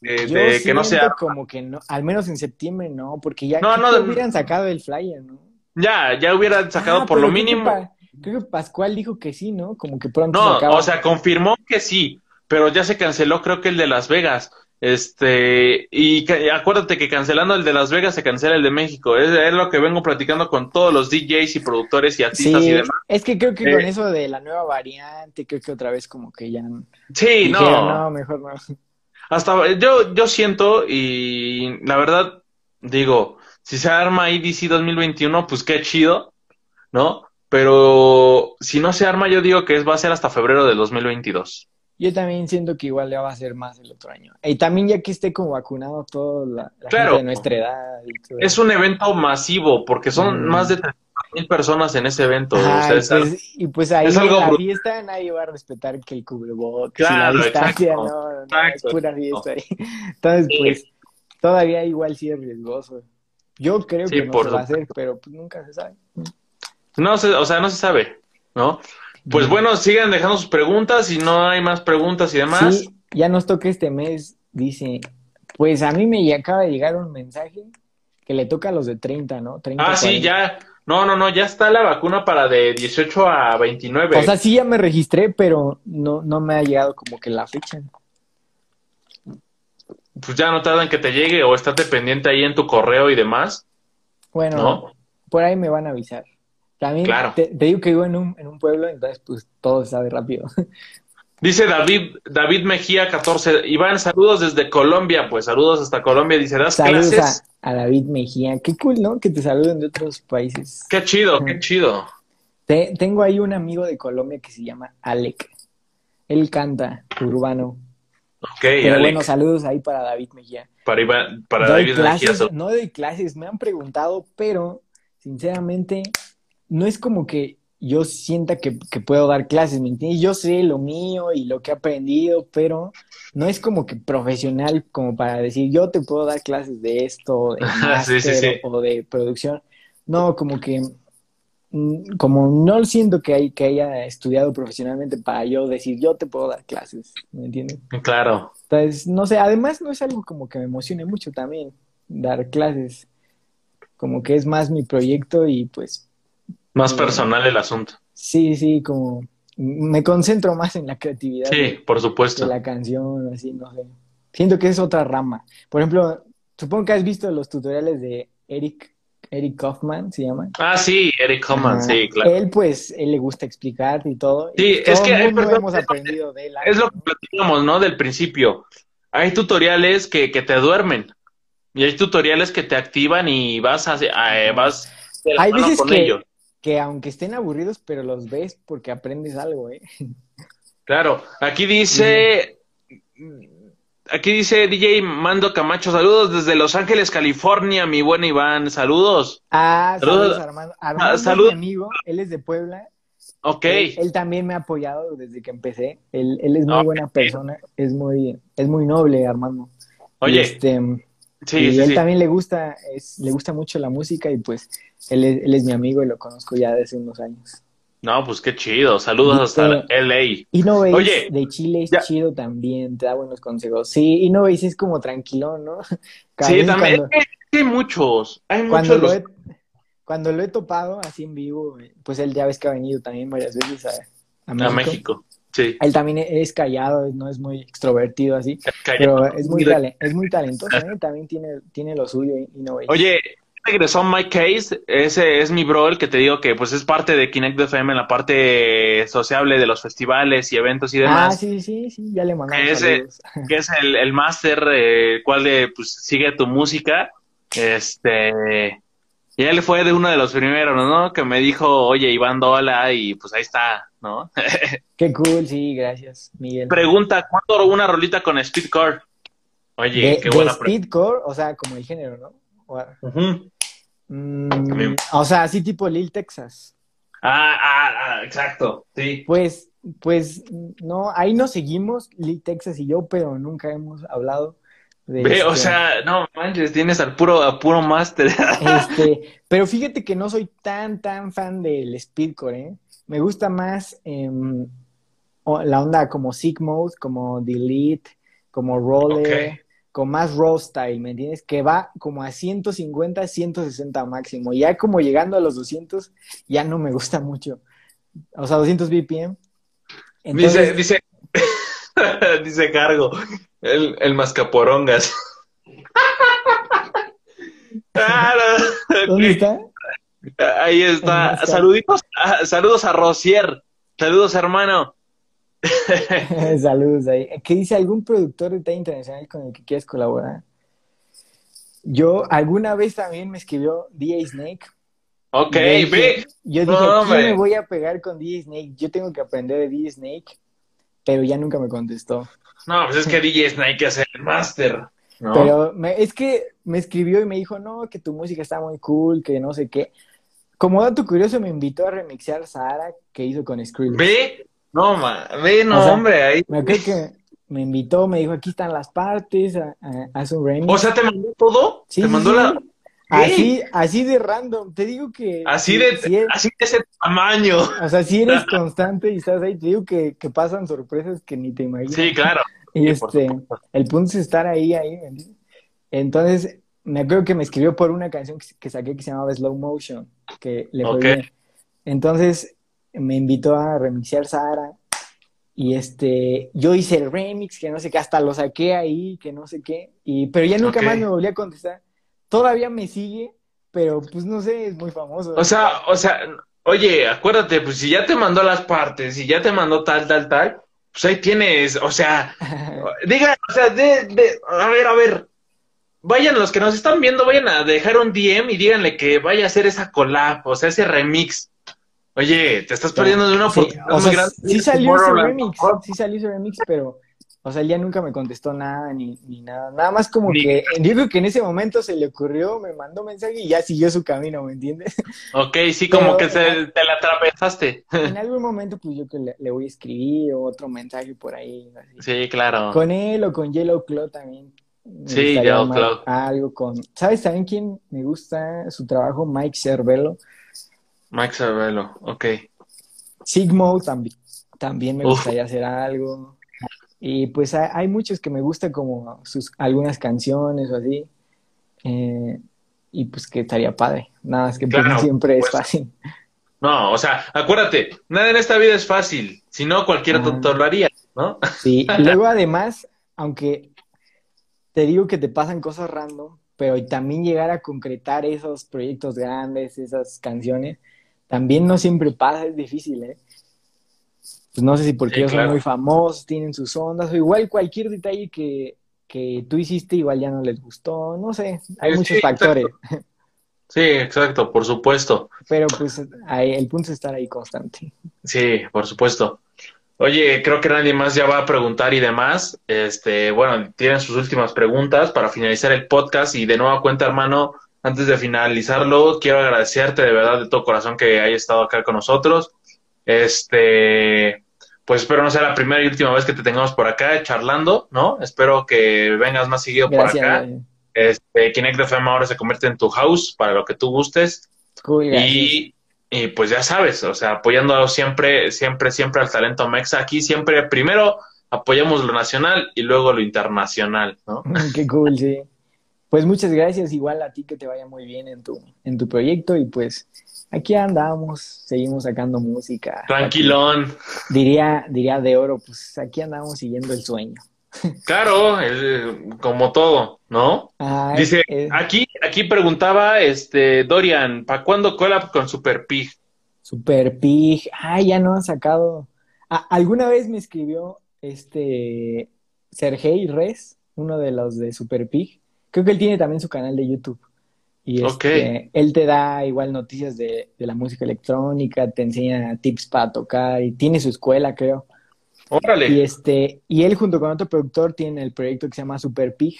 de, que no sea como que no, al menos en septiembre no, porque ya no, no, hubieran sacado el flyer, ¿no? Ya, ya hubieran sacado ah, por lo mínimo. creo que Pascual dijo que sí, ¿no? Como que pronto. No, o sea, confirmó que sí, pero ya se canceló, creo que el de Las Vegas. Este, y acuérdate que cancelando el de Las Vegas se cancela el de México. Es, lo que vengo platicando con todos los DJs y productores y artistas y demás. Es que creo que con eh, eso de la nueva variante, creo que otra vez como que ya. Sí, no. No, mejor no. Hasta yo, yo siento, y la verdad, digo, si se arma IDC 2021, pues qué chido, ¿no? Pero si no se arma, yo digo que va a ser hasta febrero de 2022. Yo también siento que igual ya va a ser más el otro año. Y también ya que esté como vacunado toda la, gente de nuestra edad. es un evento masivo porque son mm. más de mil personas en ese evento. Pues, y pues ahí en la fiesta nadie va a respetar que el cubrebocas claro, la distancia, no, no, es pura fiesta. Entonces, pues todavía igual sí es riesgoso. Yo creo que no se va a hacer, pero pues nunca se sabe. No, o sea, no se sabe, ¿no? Pues bueno, sigan dejando sus preguntas, si no hay más preguntas y demás. Sí, ya nos toca este mes, dice, pues a mí me acaba de llegar un mensaje que le toca a los de 30, ¿no? 30, ah, sí, ya. No, no, no, ya está la vacuna para de 18 a 29. O sea, sí ya me registré, pero no, no me ha llegado como que la fecha. Pues ya no tardan que te llegue o estate pendiente ahí en tu correo y demás. Bueno, por ahí me van a avisar. También claro. te, digo que vivo en un, en un pueblo, entonces pues todo se sabe rápido. Dice David, David Mejía 14, Iván, saludos desde Colombia, pues saludos hasta Colombia, dice, ¿das saludos A, David Mejía, qué cool, ¿no? Que te saluden de otros países. Qué chido, qué chido. tengo ahí un amigo de Colombia que se llama Alec, él canta urbano. Ok, Pero bueno, saludos ahí para David Mejía. Para, para David Mejía. No doy clases, me han preguntado, pero sinceramente no es como que yo sienta que, puedo dar clases, ¿me entiendes? Yo sé lo mío y lo que he aprendido, pero no es como que profesional como para decir, yo te puedo dar clases de esto, de máster o de producción. No, como que mm, como no siento que, hay, que haya estudiado profesionalmente para yo decir, yo te puedo dar clases, ¿me entiendes? Claro. Entonces, no sé, además no es algo como que me emocione mucho también dar clases, como que es más mi proyecto y pues más personal el asunto. Sí, sí, como me concentro más en la creatividad. Sí, por supuesto. De la canción, así, no sé. Siento que es otra rama. Por ejemplo, supongo que has visto los tutoriales de Eric, Eric Kaufman, se llama. Ah, sí, Eric Kaufman, sí, claro. Él, pues, él le gusta explicar y todo. Sí, es que hemos aprendido de él. Es lo que platicamos, ¿no? Del principio. Hay tutoriales que, que te duermen. Y hay tutoriales que te activan y vas a, eh, vas hay veces que, que aunque estén aburridos, pero los ves porque aprendes algo, ¿eh? Claro, aquí dice, aquí dice DJ Mando Camacho, saludos desde Los Ángeles, California, mi buen Iván, saludos. Ah, saludos, Armando. Armando ah, es mi amigo, él es de Puebla. Ok. Él, también me ha apoyado desde que empecé. Él, él es muy buena persona, es muy, es muy noble, Armando. Oye. este, Sí, y él también le gusta, es, le gusta mucho la música y pues él es, él es mi amigo y lo conozco ya desde unos años. No, pues qué chido. Saludos hasta LA. Y no veis de Chile es chido también, te da buenos consejos. Sí, y no veis es como tranquilo, ¿no? sí, también hay muchos, hay cuando muchos. Lo he, cuando lo he topado así en vivo, pues él ya ves que ha venido también varias veces a, a México. Sí. Él también es callado, no es muy extrovertido así, pero es muy, es muy talentoso, ¿eh? también tiene, tiene lo suyo y, no Oye, regresó Mike Case, ese es mi bro, el que te digo que pues es parte de Kinect FM en la parte sociable de los festivales y eventos y ah, demás. Ah, sí, sí, sí, ya le mandamos que es, que es el, el máster, eh, cual de, pues sigue tu música, este... Y él fue de uno de los primeros, ¿no? Que me dijo, oye, Iván Dola, y pues ahí está, ¿no? Qué cool, sí, gracias, Miguel. Pregunta, ¿cuándo una rolita con Speedcore? Oye, qué buena pregunta. Speedcore, o sea, como el género, ¿no? Mm, o sea, así tipo Lil Texas. Ah, ah, ah, exacto, sí. Pues, pues, no, ahí nos seguimos, Lil Texas y yo, pero nunca hemos hablado. Ve, o este sea, no manches, tienes al puro, a puro máster. Este, pero fíjate que no soy tan, tan fan del speedcore, ¿eh? Me gusta más em, la onda como Sick Mode, como Delete, como Roller, con más raw style, ¿me entiendes? Que va como a 150, 160 máximo. Ya como llegando a los 200, ya no me gusta mucho. o sea, 200 BPM. Dice, dice, dice Cargo, el, el mascaporongas. ¿Dónde está? Ahí está. Saluditos, saludos a Rosier. Saludos, hermano. saludos ahí. ¿Qué dice algún productor de talla internacional con el que quieras colaborar? Yo alguna vez también me escribió DJ Snake. Ok, ve. Yo dije, no, me voy a pegar con DJ Snake? Yo tengo que aprender de DJ Snake, pero ya nunca me contestó. No, pues es que DJ Snake es el máster. Pero es que me escribió y me dijo, no, que tu música está muy cool, que no sé qué. Como dato curioso, me invitó a remixear Sahara que hizo con Skrillex. Ve, no, ma, ve, no, hombre, ahí. Me acuerdo que me invitó, me dijo, aquí están las partes, haz un remix. O sea, ¿te mandó todo? Sí, ¿Te mandó la...? Así, así de random, te digo que... Así de, así de ese tamaño. O sea, si eres constante y estás ahí, te digo que, que pasan sorpresas que ni te imaginas. Sí, claro. Y este, el punto es estar ahí, ahí. Entonces, me acuerdo que me escribió por una canción que, saqué que se llamaba Slow Motion, que le fue bien. Entonces, me invitó a remixear Sara. Y este, yo hice el remix, que no sé qué, hasta lo saqué ahí, que no sé qué. Y, pero ya nunca más me volví a contestar. Todavía me sigue, pero pues no sé, es muy famoso. O sea, o sea, oye, acuérdate, pues si ya te mandó las partes, si ya te mandó tal, tal, tal, pues ahí tienes, o sea, diga, o sea, de, de, a ver, a ver, vayan los que nos están viendo, vayan a dejar un DM y díganle que vaya a hacer esa collab, o sea, ese remix. Oye, te estás perdiendo de una oportunidad muy grande. Sí salió ese remix, sí salió ese remix, pero o sea, él ya nunca me contestó nada ni, ni nada. Nada más como que, digo que en ese momento se le ocurrió, me mandó mensaje y ya siguió su camino, ¿me entiendes? Ok, sí, como que se, te la atravesaste. En algún momento, pues yo que le, voy a escribir otro mensaje por ahí. Sí, claro. Con él o con Yellow Claw también. Sí, Yellow Claw. Algo con. ¿Sabes también quién me gusta su trabajo? Mike Cervelo. Mike Cervelo, ok. Sigmo también, también me gustaría hacer algo. Y pues hay, muchos que me gustan como sus algunas canciones o así. Eh, y pues que estaría padre. Nada, es que pues, siempre es pues. fácil. No, o sea, acuérdate, nada en esta vida es fácil. Si no, cualquier tonto lo haría, ¿no? Sí, y luego además, aunque te digo que te pasan cosas random, pero también llegar a concretar esos proyectos grandes, esas canciones, también no siempre pasa, es difícil, ¿eh? pues no sé si porque ellos son muy famosos, tienen sus ondas, o igual cualquier detalle que, que tú hiciste igual ya no les gustó, no sé, hay muchos factores. Sí, exacto, por supuesto. Pero pues el punto es estar ahí constante. Sí, por supuesto. Oye, creo que nadie más ya va a preguntar y demás. Este, bueno, tienen sus últimas preguntas para finalizar el podcast y de nueva cuenta, hermano, antes de finalizarlo, quiero agradecerte de verdad de todo corazón que hayas estado acá con nosotros. Este, pues espero no sea la primera y última vez que te tengamos por acá charlando, ¿no? Espero que vengas más seguido por acá. Este, Kinect FM ahora se convierte en tu house para lo que tú gustes. y, y, pues ya sabes, o sea, apoyando siempre, siempre, siempre al talento mexa. Aquí siempre, primero apoyamos lo nacional y luego lo internacional, ¿no? Qué cool, sí. Pues muchas gracias, igual a ti que te vaya muy bien en tu, en tu proyecto y pues aquí andamos, seguimos sacando música. Tranquilón. diría, diría de oro, pues aquí andamos siguiendo el sueño. Claro, como todo, ¿no? Dice, aquí, aquí preguntaba este Dorian, ¿para cuándo collab con Super Pig? Super Pig, ah, ya no han sacado. alguna vez me escribió este Sergey Res, uno de los de Super Pig. Creo que él tiene también su canal de YouTube. Y este, él te da igual noticias de, la música electrónica, te enseña tips para tocar y tiene su escuela, creo. Órale. Y este, y él junto con otro productor tiene el proyecto que se llama Super Pig.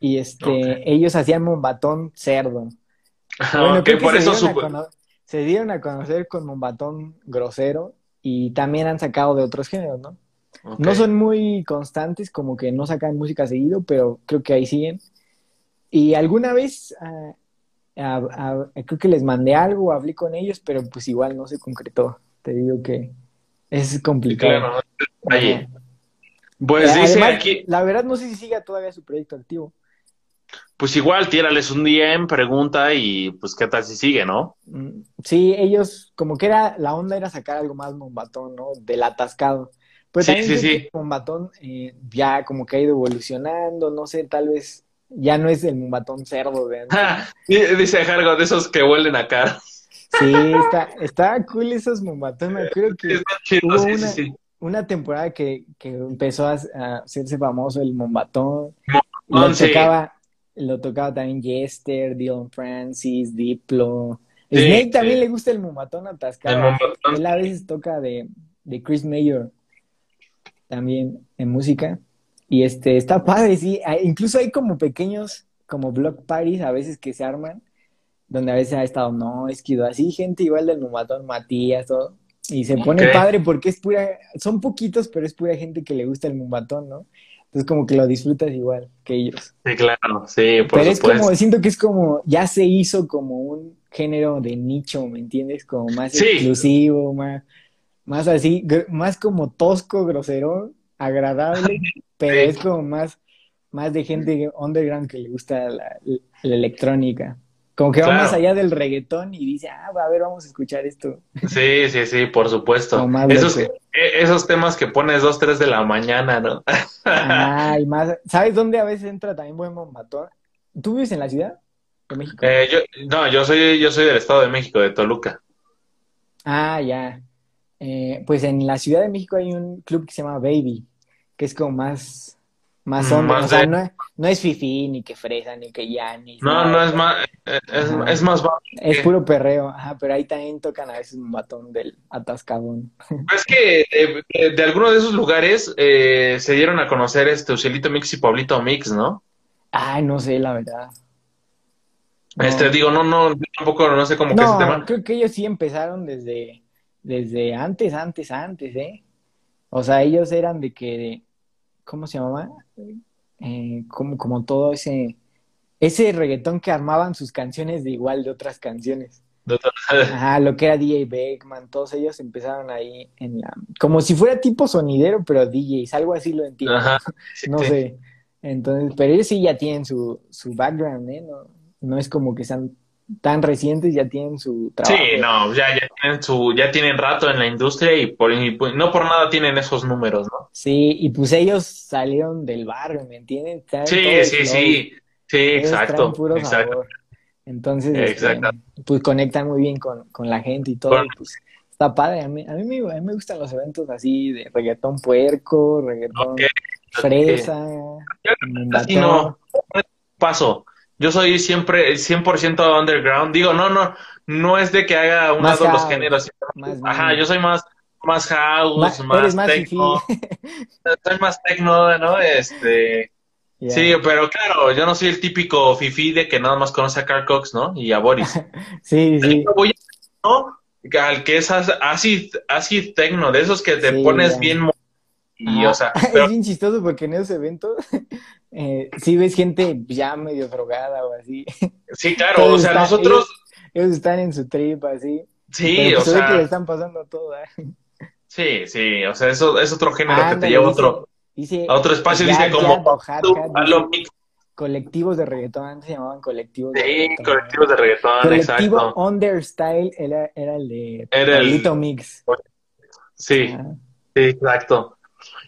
Y este, ellos hacían Mombatón cerdo. Bueno, por eso se dieron, se dieron a conocer con Mombatón grosero y también han sacado de otros géneros, ¿no? No son muy constantes, como que no sacan música seguido, pero creo que ahí siguen. Y alguna vez ah, creo que les mandé algo, hablé con ellos, pero pues igual no se concretó. Te digo que es complicado. Pues dice aquí. La verdad no sé si siga todavía su proyecto activo. pues igual tírales un DM, pregunta y pues qué tal si sigue, ¿no? Mm, sí, ellos, como que era, la onda era sacar algo más mombatón, ¿no? Del atascado. Pues sí, también sí, sí. Mombatón eh, ya como que ha ido evolucionando, no sé, tal vez ya no es el mombatón cerdo de antes. dice Jargo, de esos que huelen a cara. Sí, está, está cool esos mombatones. Creo que hubo una, una, temporada que, que empezó a, hacerse famoso el mombatón. Lo tocaba, lo tocaba también Jester, Dylan Francis, Diplo. Snake también le gusta el mombatón atascado. Él a veces toca de, de Chris Mayer también en música. Y este, está padre, sí. Incluso hay como pequeños, como block parties a veces que se arman, donde a veces ha estado, no, es que así, gente igual del Numatón, Matías, todo. Y se pone padre porque es pura, son poquitos, pero es pura gente que le gusta el Mumatón, ¿no? Entonces como que lo disfrutas igual que ellos. Sí, claro, sí, por Pero es como, siento que es como, ya se hizo como un género de nicho, ¿me entiendes? Como más exclusivo, más, más así, más como tosco, grosero, agradable, pero es como más, más de gente underground que le gusta la, electrónica. Como que va más allá del reggaetón y dice, ah, a ver, vamos a escuchar esto. Sí, sí, sí, por supuesto. Esos, e, esos temas que pones dos, tres de la mañana, ¿no? Ay, más. ¿Sabes dónde a veces entra también buen bombatón? ¿Tú vives en la ciudad de México? Eh, yo, no, yo soy, yo soy del Estado de México, de Toluca. Ah, ya. Eh, pues en la Ciudad de México hay un club que se llama Baby que es como más, más hombre. o sea, no, es, no es fifi, ni que fresa, ni que ya, ni... No, no, es más, es, es más... Es puro perreo, ajá, pero ahí también tocan a veces un batón del atascadón. Es que eh, de, alguno de esos lugares eh, se dieron a conocer este Ucielito Mix y Pablito Mix, ¿no? Ay, no sé, la verdad. Este, digo, no, no, tampoco no sé cómo que ese tema. creo que ellos sí empezaron desde, desde antes, antes, antes, ¿eh? O sea, ellos eran de que ¿cómo se llamaba? Eh, como, como todo ese, ese reggaetón que armaban sus canciones de igual de otras canciones. Ajá, lo que era DJ Beckman, todos ellos empezaron ahí en la, como si fuera tipo sonidero, pero DJs, algo así lo entiendo. no sé. Entonces, pero ellos sí ya tienen su, su background, ¿eh? No, no es como que sean tan recientes ya tienen su trabajo. Sí, no, ya, ya tienen su, ya tienen rato en la industria y, por, pues, no por nada tienen esos números, ¿no? Sí, y pues ellos salieron del barrio, ¿me entienden? sí, sí, sí, sí, exacto, exacto. Entonces, este, pues conectan muy bien con, la gente y todo, pues está padre. A mí, a mí, me, gustan los eventos así de reggaetón puerco, reggaetón fresa, así no, paso yo soy siempre 100% underground. Digo, no, no, no es de que haga uno de los géneros. Ajá, yo soy más, más house, más, más techno. soy más techno, ¿no? Este. Sí, pero claro, yo no soy el típico fifi de que nada más conoce a Carl Cox, ¿no? Y a Boris. sí, sí. Voy ¿no? Al que es así, así techno, de esos que te pones bien y, o sea, Es bien chistoso porque en esos eventos eh, sí ves gente ya medio drogada o así. Sí, claro, o sea, nosotros... Ellos, están en su trip así. Sí, o sea... que le están pasando todo. ¿eh? Sí, sí, o sea, eso es otro género que te lleva otro, a otro espacio, dice como... colectivos de reggaetón, antes se llamaban colectivos de sí, colectivos de reggaetón, Colectivo exacto. Understyle era, era el de era el... Mix. Sí, sí, exacto.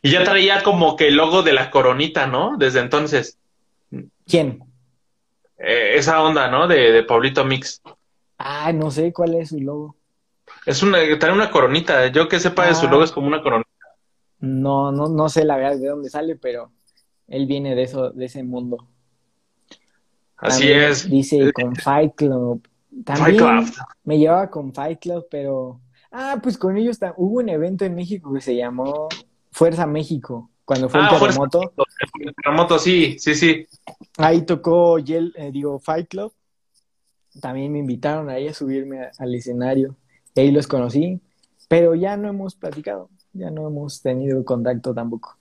Y ya traía como que el logo de la coronita, ¿no? Desde entonces. ¿Quién? Eh, esa onda, ¿no? De, de Pablito Mix. Ah, no sé cuál es su logo. Es una, trae una coronita. Yo que sepa de su logo es como una coronita. No, no, no sé la verdad de dónde sale, pero él viene de eso, de ese mundo. Así es. Dice con Fight Club. También Fight Club. me llevaba con Fight Club, pero. Ah, pues con ellos hubo un evento en México que se llamó Fuerza México, cuando fue el ah, terremoto. El terremoto, sí, sí, sí. Ahí tocó, eh, digo, Fight Club. También me invitaron ahí a subirme al escenario. Y ahí los conocí, pero ya no hemos platicado, ya no hemos tenido contacto tampoco.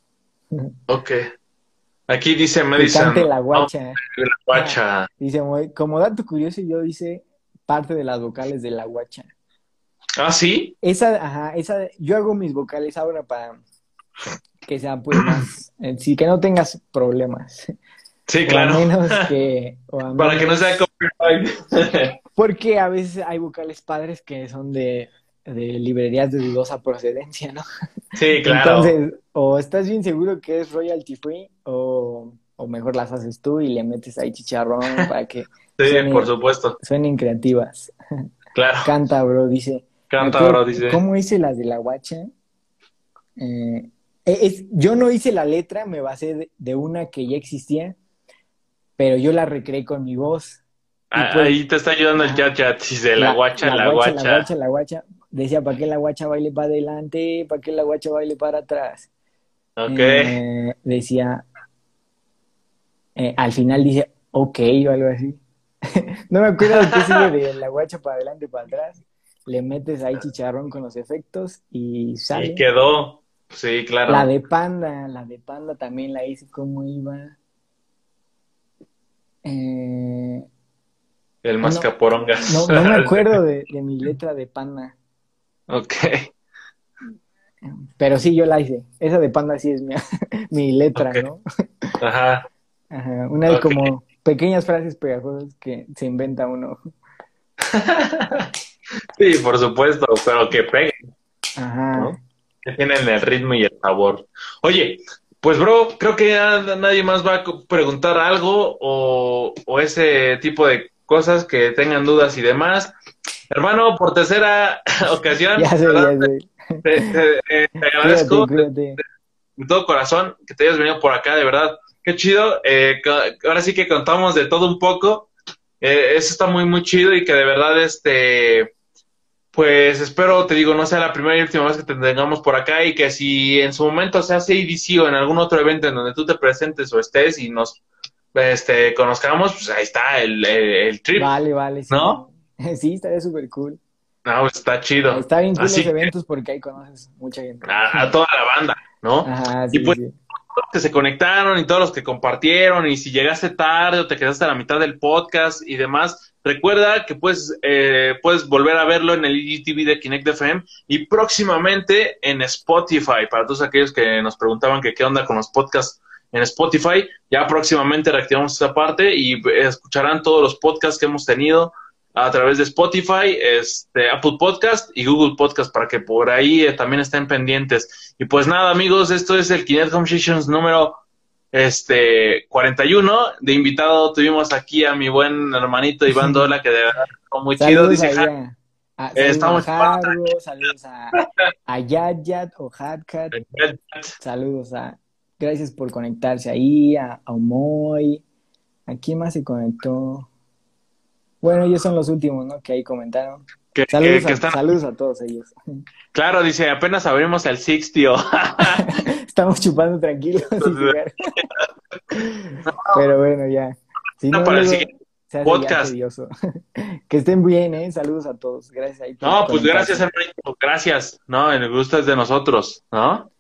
Ok. Aquí dice Medicine. la guacha. la guacha. dice, como dato curioso, yo hice parte de las vocales de la guacha. ¿Ah, sí? Esa, ajá, esa, yo hago mis vocales ahora para que sea pues más, sí, que no tengas problemas. Sí, claro. menos que, Para que no sea copyright. Porque a veces hay vocales padres que son de, de librerías de dudosa procedencia, ¿no? Sí, claro. Entonces, o estás bien seguro que es royalty free, o, o mejor las haces tú y le metes ahí chicharrón para que. sí, por supuesto. Suenen creativas. Claro. Canta, bro, dice. Canta, bro, dice. ¿Cómo hice las de la guacha? Eh, es, yo no hice la letra, me basé de, una que ya existía, pero yo la recreé con mi voz. Ah, pues, ahí te está ayudando el chat chat, dice la, guacha, la, guacha, La guacha, la guacha. Decía, ¿para qué la guacha baile para adelante? ¿Para qué la guacha baile para atrás? Ok. Eh, decía, eh, al final dice, ok, o algo así. no me acuerdo de qué sigue de la guacha para adelante, para atrás. Le metes ahí chicharrón con los efectos y sale. Y quedó. Sí, claro. La de Panda, la de Panda también la hice como iba. Eh... El mascaporongas. No, no, me acuerdo de, de, mi letra de Panda. Ok. Pero sí, yo la hice. Esa de Panda sí es mi, mi letra, ¿no? Ajá. Ajá. Una de como pequeñas frases pegajosas que se inventa uno. sí, por supuesto, pero que peguen. Ajá que tienen el ritmo y el sabor. Oye, pues bro, creo que ya nadie más va a preguntar algo o, ese tipo de cosas que tengan dudas y demás. Hermano, por tercera ocasión, Te, agradezco de todo corazón que te hayas venido por acá, de verdad. Qué chido. Eh, ahora sí que contamos de todo un poco. Eh, eso está muy, muy chido y que de verdad, este, pues espero, te digo, no sea la primera y última vez que te tengamos por acá y que si en su momento se hace IDC o en algún otro evento en donde tú te presentes o estés y nos este, conozcamos, pues ahí está el, el, trip. Vale, vale. Sí. ¿No? Sí, estaría súper cool. No, pues, está chido. Está bien cool los eventos porque ahí conoces mucha gente. A, toda la banda, ¿no? Ajá, sí, y pues, los que se conectaron y todos los que compartieron y si llegaste tarde o te quedaste a la mitad del podcast y demás, recuerda que puedes, eh, puedes volver a verlo en el IGTV de Kinect FM y próximamente en Spotify, para todos aquellos que nos preguntaban que qué onda con los podcasts en Spotify, ya próximamente reactivamos esa parte y escucharán todos los podcasts que hemos tenido a través de Spotify, este, Apple Podcast y Google Podcast para que por ahí eh, también estén pendientes. Y pues nada, amigos, esto es el Kinect Home Sessions número este 41. De invitado tuvimos aquí a mi buen hermanito Iván Dola, que de verdad muy chido. Dice, a, estamos a saludos a, a Yad o Hadcat. Saludos a. Gracias por conectarse ahí, a, a Omoy. ¿A quién más se conectó? Bueno, ellos son los últimos, ¿no? Que ahí comentaron. saludos, a, saludos a todos ellos. Claro, dice, apenas abrimos el Six, tío. Estamos chupando tranquilos. Pero bueno, ya. Si no, para el siguiente podcast. que estén bien, ¿eh? Saludos a todos. Gracias. Ahí no, pues gracias, hermanito. Gracias. No, el gusto es de nosotros, ¿no?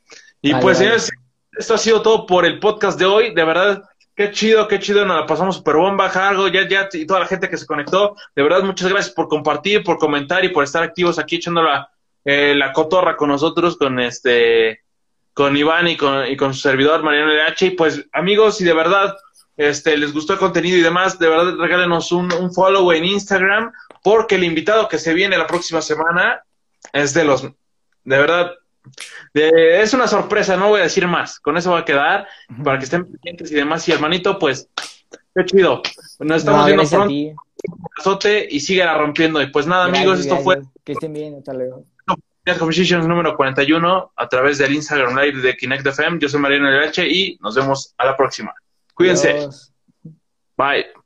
Y pues, señores, esto ha sido todo por el podcast de hoy. De verdad, Qué chido, qué chido, nos la pasamos super bomba, Jargo, ya, ya, y toda la gente que se conectó. De verdad, muchas gracias por compartir, por comentar y por estar activos aquí echando la, eh, la cotorra con nosotros, con este, con Iván y con, y con su servidor Mariano LH. Y pues, amigos, si de verdad este, les gustó el contenido y demás, de verdad regálenos un, un follow en Instagram, porque el invitado que se viene la próxima semana es de los, de verdad, es una sorpresa, no voy a decir más. Con eso va a quedar para que estén pendientes y demás. Y hermanito, pues, qué chido. Nos estamos viendo pronto. Y sigue rompiendo. Y pues nada, amigos, esto fue. Que estén bien, hasta luego. Conversations número 41 a través del Instagram Live de Kinect FM. Yo soy Mariano LH y nos vemos a la próxima. Cuídense. Bye.